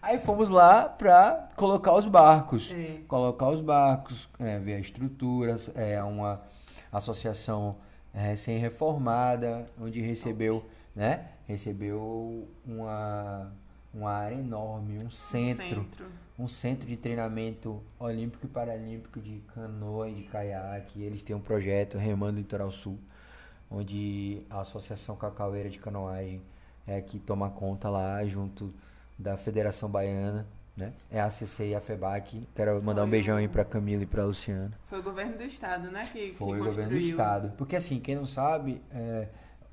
Aí fomos lá pra colocar os barcos. É. Colocar os barcos, é, ver a estrutura, é uma associação é, recém-reformada, onde recebeu, né? recebeu uma, uma área enorme, um centro, centro, um centro de treinamento olímpico e paralímpico de canoa e de caiaque. Eles têm um projeto Remando Litoral Sul, onde a Associação Cacaueira de Canoagem é que toma conta lá junto da Federação Baiana. Né? É a CC e a FEBAC. Quero mandar Foi um beijão aí pra Camila e pra Luciana. Foi o governo do estado, né? Que, Foi que o governo do estado. Porque assim, quem não sabe, é,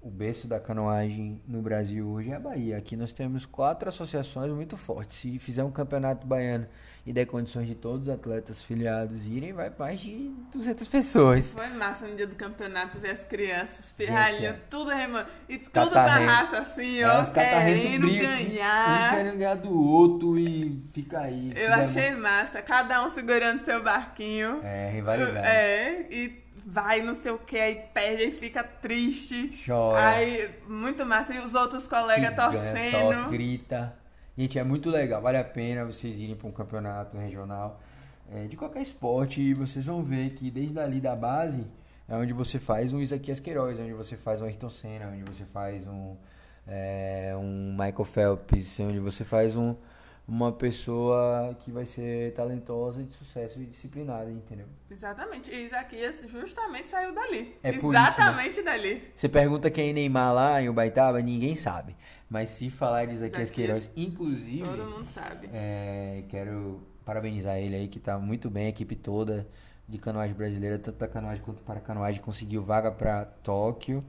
o berço da canoagem no Brasil hoje é a Bahia. Aqui nós temos quatro associações muito fortes. Se fizer um campeonato baiano e der condições de todos os atletas filiados irem, vai mais de 200 pessoas. Foi massa no dia do campeonato ver as crianças, pirralhinho, é. tudo remando. E tudo com a raça assim, é, ó, os querendo ganhar. Um querendo ganhar do outro e fica aí. Eu achei massa. Cada um segurando seu barquinho. É, rivalidade. É, e vai não sei o que, aí perde e fica triste. Chora. Aí, muito massa. E os outros colegas que torcendo. Tosse, grita. Gente, é muito legal. Vale a pena vocês irem para um campeonato regional é, de qualquer esporte e vocês vão ver que desde ali da base é onde você faz um Isaquias Queiroz, é onde você faz um Ayrton Senna, é onde você faz um, é, um Michael Phelps, onde você faz um uma pessoa que vai ser talentosa, de sucesso e disciplinada, entendeu? Exatamente. E Isaquias justamente saiu dali. É Exatamente isso, né? dali. Você pergunta quem é Neymar lá em Ubaitaba, ninguém sabe. Mas se falar de Isaquias, Queiroz, inclusive. Todo mundo sabe. É, quero parabenizar ele aí, que tá muito bem, a equipe toda de canoagem brasileira, tanto da canoagem quanto para canoagem, conseguiu vaga para Tóquio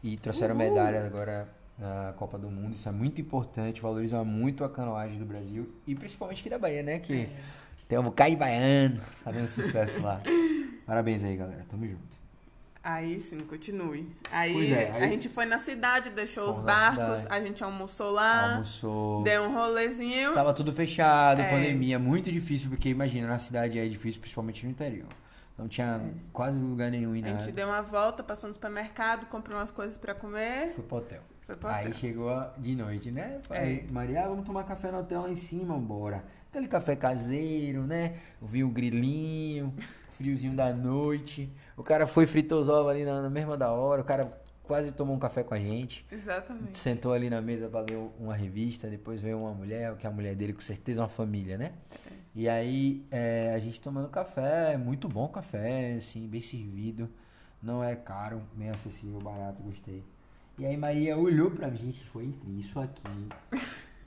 e trouxeram Uhul. medalha agora na Copa do Mundo. Isso é muito importante, valoriza muito a canoagem do Brasil e principalmente aqui da Bahia, né? Que é. tem um bocado de baiano fazendo sucesso lá. Parabéns aí, galera. Tamo junto. Aí sim, continue. Aí, é, aí, a gente foi na cidade, deixou os barcos, a gente almoçou lá. Almoçou. Deu um rolezinho. Tava tudo fechado, é. pandemia, muito difícil, porque imagina, na cidade é difícil, principalmente no interior. Não tinha é. quase lugar nenhum em nada. A gente deu uma volta, passou no supermercado, comprou umas coisas para comer. Foi pro hotel. Aí chegou de noite, né? Falei, é. Maria, vamos tomar café no hotel lá em cima, bora. Aquele café caseiro, né? Vi o grilinho, friozinho da noite. O cara foi fritou os ovos ali na, na, mesma da hora. O cara quase tomou um café com a gente. Exatamente. Sentou ali na mesa pra ler uma revista. Depois veio uma mulher, que é a mulher dele, com certeza uma família, né? É. E aí é, a gente tomando café, muito bom café, assim, bem servido. Não é caro, bem acessível, barato, gostei. E aí Maria olhou pra mim, gente, foi isso aqui.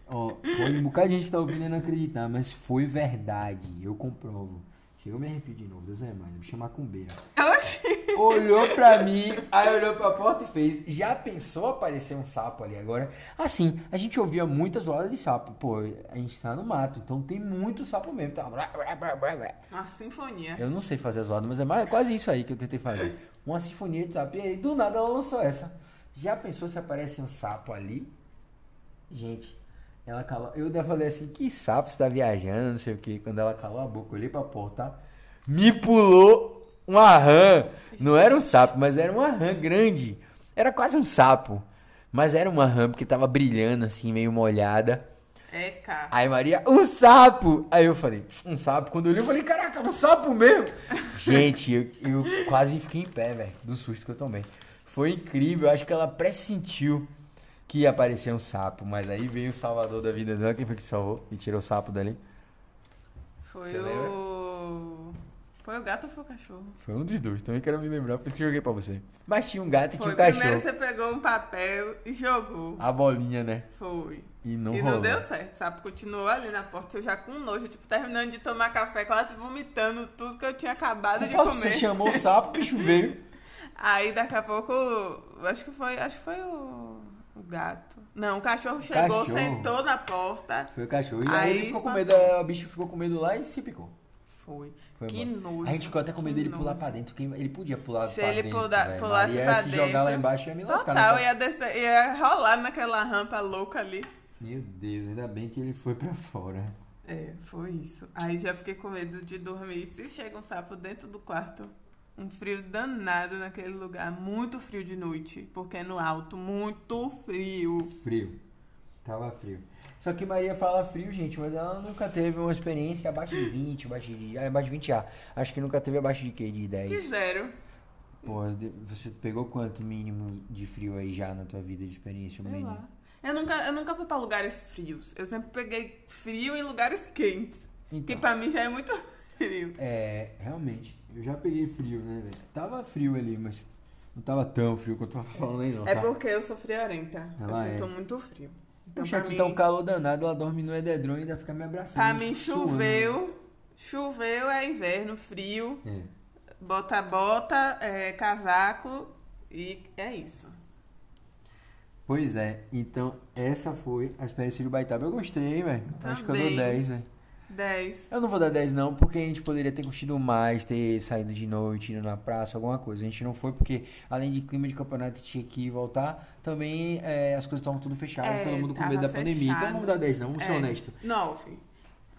Ó, pode um bocado de gente que tá ouvindo e não acreditar, mas foi verdade. Eu comprovo. Chegou a me arrepio de novo, Deus é mais, me chamar com beira. Oxi! Olhou pra mim, aí olhou pra porta e fez. Já pensou aparecer um sapo ali agora? Assim, a gente ouvia muitas zoadas de sapo. Pô, a gente tá no mato, então tem muito sapo mesmo. Tá... Uma sinfonia. Eu não sei fazer zoada, mas é mais, quase isso aí que eu tentei fazer. Uma sinfonia de sapo. E aí, do nada, ela lançou essa. Já pensou se aparece um sapo ali? Gente, ela calou. Eu ainda falei assim: que sapo está viajando, não sei o que. Quando ela calou a boca, olhei pra porta. Me pulou uma rã. Não era um sapo, mas era uma rã grande. Era quase um sapo. Mas era uma rã porque tava brilhando assim, meio molhada. É, cara. Aí Maria, um sapo! Aí eu falei, um sapo? Quando eu li, eu falei, caraca, um sapo mesmo! Gente, eu, eu quase fiquei em pé, velho, do susto que eu tomei. Foi incrível, acho que ela pressentiu que ia aparecer um sapo, mas aí veio o salvador da vida dela, quem foi que salvou e tirou o sapo dali? Foi Você o. Foi o gato ou foi o cachorro? Foi um dos dois, também quero me lembrar, por isso que eu joguei pra você. Mas tinha um gato e Foi. tinha um Primeiro cachorro. você pegou um papel e jogou. A bolinha, né? Foi. E não e rolou. não deu certo, sabe? Continuou ali na porta, eu já com nojo, tipo, terminando de tomar café, quase vomitando tudo que eu tinha acabado de você comer. chamou o sapo, o bicho veio. Aí daqui a pouco, acho que foi, acho que foi o, o gato. Não, o cachorro chegou, Cachorro. sentou na porta. Foi o cachorro. E aí, Aí ele ficou com medo, o bicho ficou com medo lá e se picou. Foi. Foi que embora. nojo. A gente ficou até com medo dele pular pra dentro. Ele podia pular Se pra ele dentro. pular- velho. pulasse Maria pra se jogar dentro, lá embaixo ia me lascar. Total, né? ia, descer, ia rolar naquela rampa louca ali. Meu Deus, ainda bem que ele foi pra fora. É, foi isso. Aí já fiquei com medo de dormir. Se chega um sapo dentro do quarto, um frio danado naquele lugar. Muito frio de noite, porque é no alto, muito frio. Frio. Tava frio. Só que Maria fala frio, gente, mas ela nunca teve uma experiência abaixo de 20, abaixo de. Abaixo de 20 A. Acho que nunca teve abaixo de quê? De 10. Que zero. Pô, de- você pegou quanto mínimo de frio aí já na tua vida de experiência? Sei mínimo? lá. Eu nunca, eu nunca fui pra lugares frios. Eu sempre peguei frio em lugares quentes. Que Então, pra mim já é muito frio. é, realmente, eu já peguei frio, né, velho? Tava frio ali, mas não tava tão frio quanto eu tava falando aí, não. É tá? porque eu sou friorenta. Ela eu é. sinto muito frio. Então, Puxa, aqui mim, tá um calor danado, ela dorme no edredom e ainda fica me abraçando. pra mim suando. choveu. Choveu é inverno, frio. É. Bota, bota, é, casaco e é isso. Pois é, então essa foi a experiência de Baitaba. Eu gostei, velho. Acho que eu dou Também. 10, velho. 10. Eu não vou dar 10 não, porque a gente poderia ter curtido mais, ter saído de noite, ido na praça, alguma coisa. A gente não foi porque, além de clima de campeonato, tinha que ir voltar. Também é, as coisas estavam tudo fechadas, É, todo mundo com medo da pandemia. Então não vamos dar 10 não, vamos ser É. honestos. 9.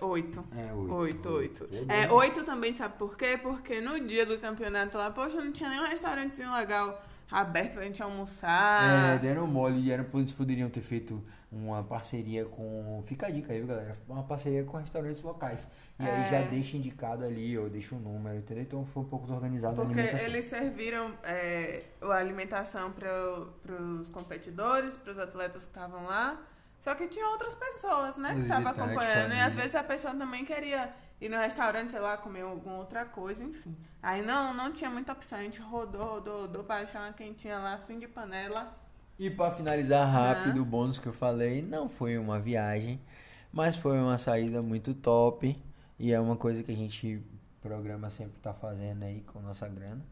8. É, 8. 8, 8. É É, bom. 8 também, sabe por quê? Porque no dia do campeonato lá, poxa, não tinha nenhum restaurantezinho legal aberto pra gente almoçar. É, deram mole e eles poderiam ter feito uma parceria com. Fica a dica aí, viu, galera? Uma parceria com restaurantes locais. E aí É. já deixa indicado ali, ou deixa o número, entendeu? Então foi um pouco desorganizado a Porque alimentação. eles serviram é, a alimentação para os competidores, para os atletas que estavam lá. Só que tinha outras pessoas, né? Que estavam acompanhando. E às vezes a pessoa também queria ir no restaurante, sei lá, comer alguma outra coisa, enfim. Aí não, não tinha muita opção. A gente rodou, rodou, rodou pra achar uma quentinha lá, fim de panela. E pra finalizar rápido, o bônus que eu falei, não foi uma viagem, mas foi uma saída muito top. E é uma coisa que a gente programa sempre tá fazendo aí com nossa grana.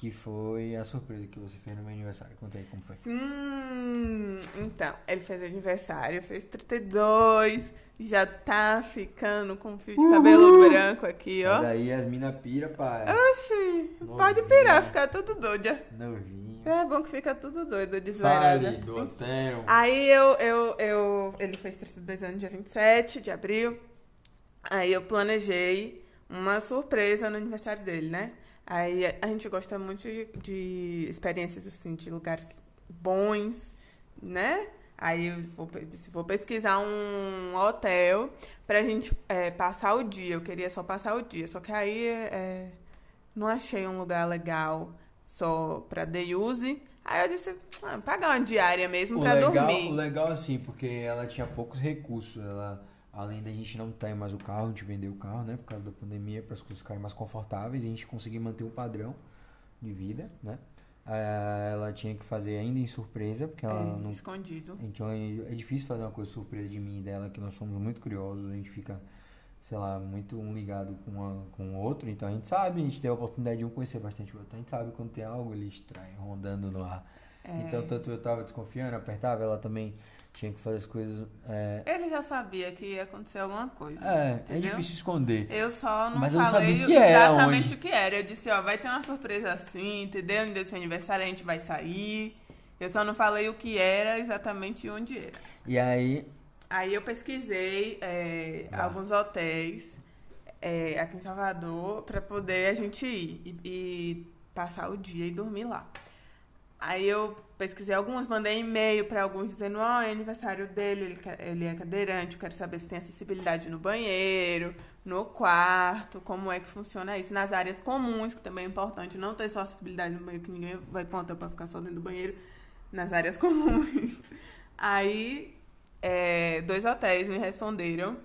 Que foi a surpresa que você fez no meu aniversário. Conta aí como foi. Sim, então, ele fez aniversário, fez 32, já tá ficando com um fio de cabelo branco aqui, ó. Daí as mina pira, pai. Oxi, Novinha. pode pirar, ficar tudo doida. Novinho. É bom que fica tudo doido, Fale desvairada. do hotel. Aí eu, eu, eu, ele fez 32 anos dia 27 de abril. Aí eu planejei uma surpresa no aniversário dele, né? Aí a gente gosta muito de, de experiências assim, de lugares bons, né? Aí eu vou, disse, vou pesquisar um hotel pra gente é, passar o dia. Eu queria só passar o dia. Só que aí é, não achei um lugar legal só pra day use. Aí eu disse, ah, pagar uma diária mesmo O pra legal, dormir. o legal assim, porque ela tinha poucos recursos. Ela, além da gente não ter mais o carro, a gente vendeu o carro, né? Por causa da pandemia, para as coisas ficarem mais confortáveis e a gente conseguir manter um padrão de vida, né? ah, ela tinha que fazer ainda em surpresa, porque ela É, não escondido. Então é difícil fazer uma coisa surpresa de mim e dela, que nós somos muito curiosos, a gente fica, sei lá, muito um ligado com, uma, com o outro, então a gente sabe, a gente tem a oportunidade de um conhecer bastante o outro, a gente sabe quando tem algo ali estranho rondando no ar. É. Então tanto eu tava desconfiando, apertava, ela também tinha que fazer as coisas. É, Ele já sabia que ia acontecer alguma coisa. é, é entendeu? difícil esconder. Eu só não Mas não falei sabia o que exatamente onde. o que era. Eu disse, ó, vai ter uma surpresa assim, entendeu? No dia do seu aniversário a gente vai sair. Eu só não falei o que era exatamente onde era. E aí, Aí eu pesquisei é, Ah. alguns hotéis é, aqui em Salvador pra poder a gente ir e, e passar o dia e dormir lá. Aí eu pesquisei alguns, mandei e-mail pra alguns dizendo, ó, é aniversário dele, ele, ele é cadeirante, eu quero saber se tem acessibilidade no banheiro, no quarto, como é que funciona isso. Nas áreas comuns, que também é importante, não ter só acessibilidade no banheiro, que ninguém vai hotel pra ficar só dentro do banheiro, nas áreas comuns. Aí, é, dois hotéis me responderam,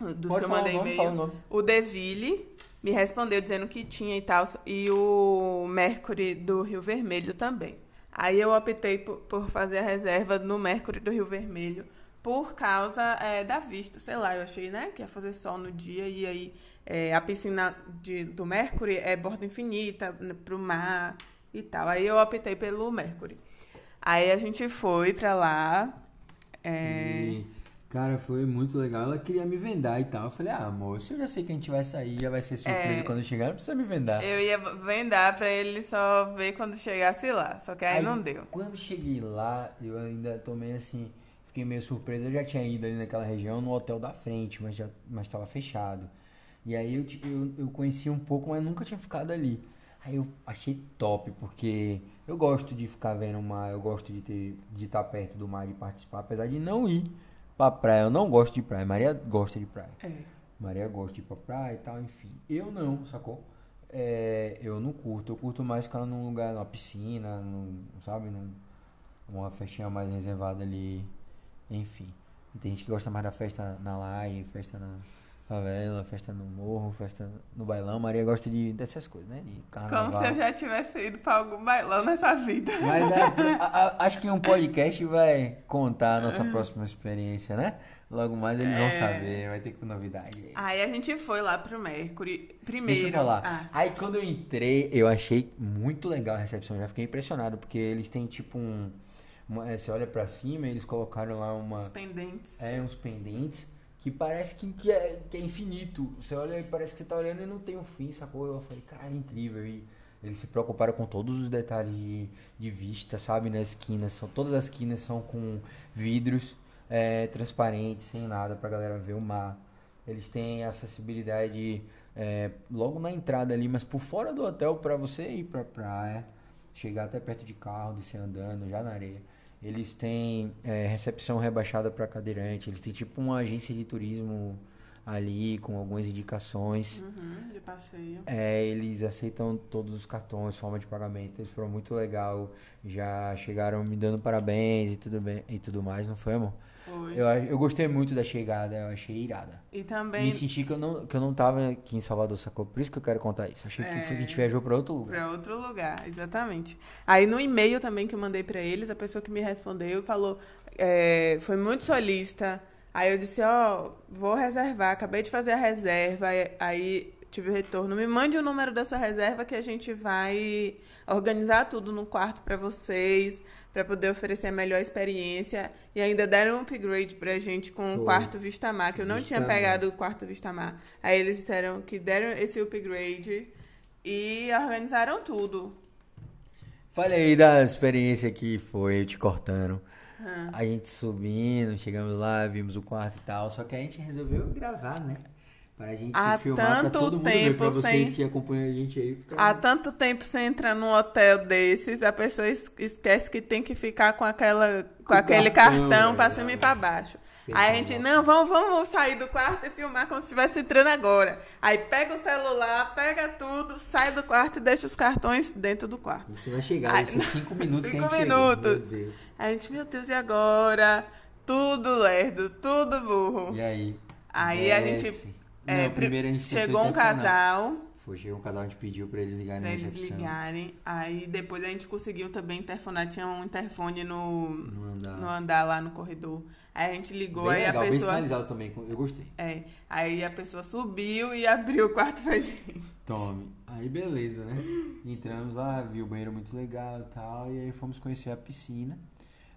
dos pode que eu mandei e-mail. O Deville me respondeu dizendo que tinha e tal, e o Mercury do Rio Vermelho também. Aí eu optei por, por fazer a reserva no Mercury do Rio Vermelho por causa é, da vista, sei lá, eu achei, né, que ia fazer sol no dia e aí é, a piscina de, do Mercury é borda infinita né, pro mar e tal. Aí eu optei pelo Mercury. Aí a gente foi pra lá. é, E, cara, foi muito legal. Ela queria me vendar e tal. Eu falei, ah, moço, eu já sei que a gente vai sair, já vai ser surpresa É. quando chegar, não precisa me vendar. Eu ia vendar pra ele só ver quando chegasse lá. Só que aí, não deu. Quando cheguei lá, eu ainda tomei assim, fiquei meio surpreso. Eu já tinha ido ali naquela região, no hotel da frente, mas já mas estava fechado. E aí eu, eu, eu conheci um pouco, mas nunca tinha ficado ali. Aí eu achei top, porque eu gosto de ficar vendo o mar, eu gosto de ter de estar perto do mar, de participar, apesar de não ir pra praia. Eu não gosto de praia, Maria gosta de praia. É. Maria gosta de ir pra praia e tal, enfim. Eu não, sacou? É, eu não curto. Eu curto mais ficar num lugar, numa piscina, num, sabe? Num, uma festinha mais reservada ali. Enfim. Tem gente que gosta mais da festa na laje, festa na favela, festa no morro, festa no bailão. Maria gosta de, dessas coisas, né? De carnaval. Como se eu já tivesse ido pra algum bailão nessa vida. Mas é, a- a- acho que um podcast vai contar a nossa próxima experiência, né? Logo mais eles vão É. saber, vai ter novidade aí. A gente foi lá pro Mercury. Primeiro. Deixa eu falar. Ah, Aí quando eu entrei, eu achei muito legal a recepção. Já fiquei impressionado, porque eles têm tipo um. uma- você olha pra cima, eles colocaram lá uma. os pendentes. É, uns pendentes que parece que, que, é, que é infinito. Você olha e parece que você tá olhando e não tem um fim, sacou? Eu falei, cara, incrível. E eles se preocuparam com todos os detalhes de, de vista, sabe? Nas esquinas. São, todas as esquinas são com vidros é, transparentes, sem nada pra galera ver o mar. Eles têm acessibilidade é, logo na entrada ali, mas por fora do hotel pra você ir pra praia, chegar até perto de carro, descer andando, já na areia. Eles têm é, recepção rebaixada para cadeirante, eles têm tipo uma agência de turismo ali com algumas indicações. Uhum, de passeio. É, eles aceitam todos os cartões, forma de pagamento, eles foram muito legal. Já chegaram me dando parabéns e tudo bem e tudo mais, não foi, amor? Foi. Eu, eu gostei muito da chegada, eu achei irada. E também Me senti que eu, não, que eu não tava aqui em Salvador, sacou? Por isso que eu quero contar isso. Achei que, foi que a gente viajou pra outro lugar. Pra outro lugar, exatamente. Aí no e-mail também que eu mandei pra eles, a pessoa que me respondeu falou, é, foi muito solista. Aí eu disse, ó, vou reservar, acabei de fazer a reserva, aí- tive retorno. Me mande o número da sua reserva que a gente vai organizar tudo no quarto pra vocês, pra poder oferecer a melhor experiência. E ainda deram um upgrade pra gente com o Foi. quarto Vista Mar, que eu não tinha Vista Mar. pegado o quarto Vista Mar. Aí eles disseram que deram esse upgrade e organizaram tudo. Fale aí da experiência que foi, te cortando. Hum. A gente subindo, chegamos lá, vimos o quarto e tal. Só que a gente resolveu gravar, né? Pra gente Há filmar pra tanto todo mundo ver. tempo Pra vocês sem- que acompanham a gente aí. fica- Há tanto tempo sem entrar num hotel desses, a pessoa es- esquece que tem que ficar com aquela com o aquele cartão, cartão, pra é, cima e pra baixo. Aí a gente, não, vamos, vamos sair do quarto e filmar como se estivesse entrando agora. Aí pega o celular, pega tudo, sai do quarto e deixa os cartões dentro do quarto. Isso vai chegar, Ai, esses cinco minutos que a cinco gente minutos. Aí a gente, meu Deus, e agora? Tudo lerdo, tudo burro. E aí? Aí a gente. É, primeiro a gente chegou um casal. Foi, chegou um casal, a gente pediu pra eles ligarem Pra eles ligarem. Aí depois a gente conseguiu também interfonar. Tinha um interfone no, No andar. no andar lá no corredor. Aí a gente ligou, Bem aí legal, a bem pessoa. sinalizado também, eu gostei. É, aí a pessoa subiu e abriu o quarto pra gente. Tome. Aí beleza, né? Entramos lá, vi o banheiro muito legal e tal, e aí fomos conhecer a piscina.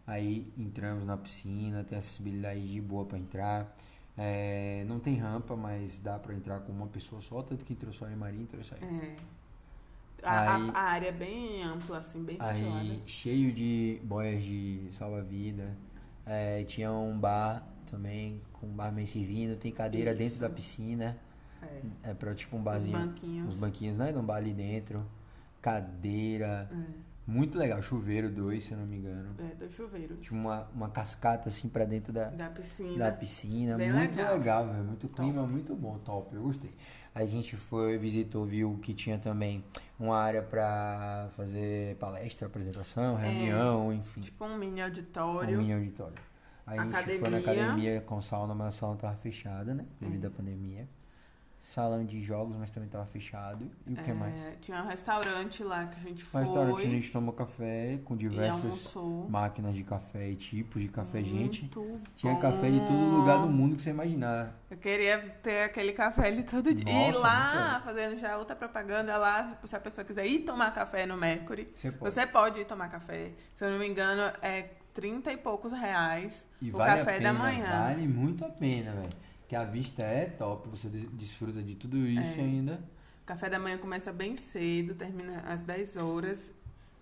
Aí entramos na piscina, tem acessibilidade de boa pra entrar. É, não tem rampa, mas dá pra entrar com uma pessoa só, tanto que entrou só e Maria, entrou só. É. A, Aí- a, a área é bem ampla, assim, bem ventilada. Aí cheio de boias de salva-vida. É, tinha um bar também, com um barman servindo, tem cadeira dentro Isso. da piscina. É. É pra tipo um Os barzinho. banquinhos. Os banquinhos, né? Um bar ali dentro. Cadeira. É, Muito legal. Chuveiro dois, se eu não me engano. é, dois chuveiros. Tinha uma, uma cascata assim pra dentro da, Da piscina. da piscina. Bem muito legal. legal, velho. Muito clima, muito bom, top. Eu gostei. A gente foi, visitou, viu que tinha também uma área pra fazer palestra, apresentação, reunião, enfim. Tipo um mini Um auditório. mini auditório. Aí a gente foi na Academia. academia com sauna, mas a sauna tava fechada, né? Devido à pandemia. Salão de jogos, mas também tava fechado. E o que É, mais? Tinha um restaurante lá que a gente foi. restaurante a gente tomou café com diversas máquinas de café e tipos de café, gente. Muito Tinha bom. café de todo lugar do mundo que você imaginar. Eu queria ter aquele café ali todo dia. Nossa, e lá, fazendo já outra propaganda lá, se a pessoa quiser ir tomar café no Mercury, Você pode. você pode ir tomar café. Se eu não me engano, é 30 e poucos reais E o vale café pena, da manhã. Vale muito a pena, velho. Que a vista é top, você de- desfruta de tudo isso É. ainda. O café da manhã começa bem cedo, termina às 10 horas.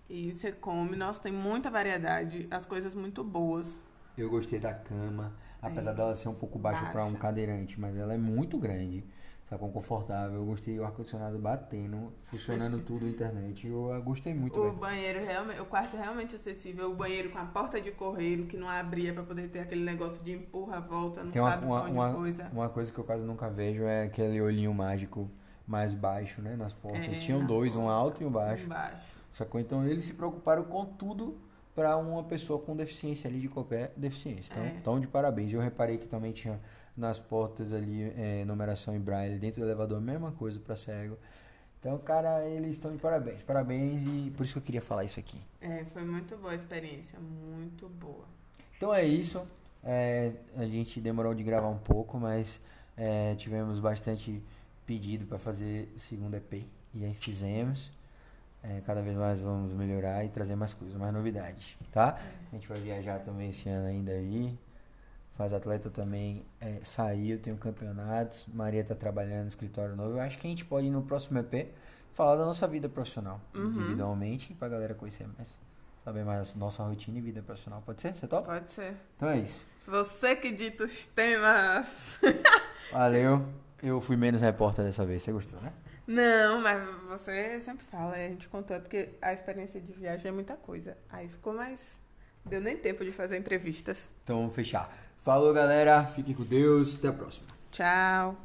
E você come. Nossa, tem muita variedade. As coisas muito boas. Eu gostei da cama, apesar É. dela ser um pouco baixa para um cadeirante, mas ela é muito grande. Sabe, confortável. Eu gostei do ar-condicionado batendo, funcionando tudo internet. Eu gostei muito, O velho. banheiro realmente, o quarto é realmente acessível. O banheiro com a porta de correio que não abria pra poder ter aquele negócio de empurra, volta, não Tem uma, sabe uma, uma, coisa. uma coisa que eu quase nunca vejo é aquele olhinho mágico mais baixo, né? Nas portas. É, Tinham dois, um porta, alto e um baixo. Embaixo. Sacou? Então eles se preocuparam com tudo para uma pessoa com deficiência ali, de qualquer deficiência. Então, É. então de parabéns. Eu reparei que também tinha nas portas ali é, numeração em braille, dentro do elevador, mesma coisa para cego. Então, cara, eles estão de parabéns. Parabéns e por isso que eu queria falar isso aqui. É, foi muito boa a experiência, muito boa. Então é isso. É, a gente demorou de gravar um pouco, mas é, tivemos bastante pedido para fazer o segundo EP. E aí fizemos. É, cada vez mais vamos melhorar e trazer mais coisas, mais novidades, tá? A gente vai viajar também esse ano ainda aí. Faz atleta também é, saiu, tem um campeonatos. Maria tá trabalhando no escritório novo. Eu acho que a gente pode ir no próximo EP falar da nossa vida profissional, Uhum. individualmente, pra galera conhecer mais, saber mais nossa rotina e vida profissional. Pode ser? Você topa? Pode ser. Então é isso. Você que dita os temas. Valeu. Eu fui menos repórter dessa vez. Você gostou, né? Não, mas você sempre fala, a gente contou, é porque a experiência de viagem é muita coisa. Aí ficou mais. Deu nem tempo de fazer entrevistas. Então vamos fechar. Falou, galera. Fiquem com Deus. Até a próxima. Tchau.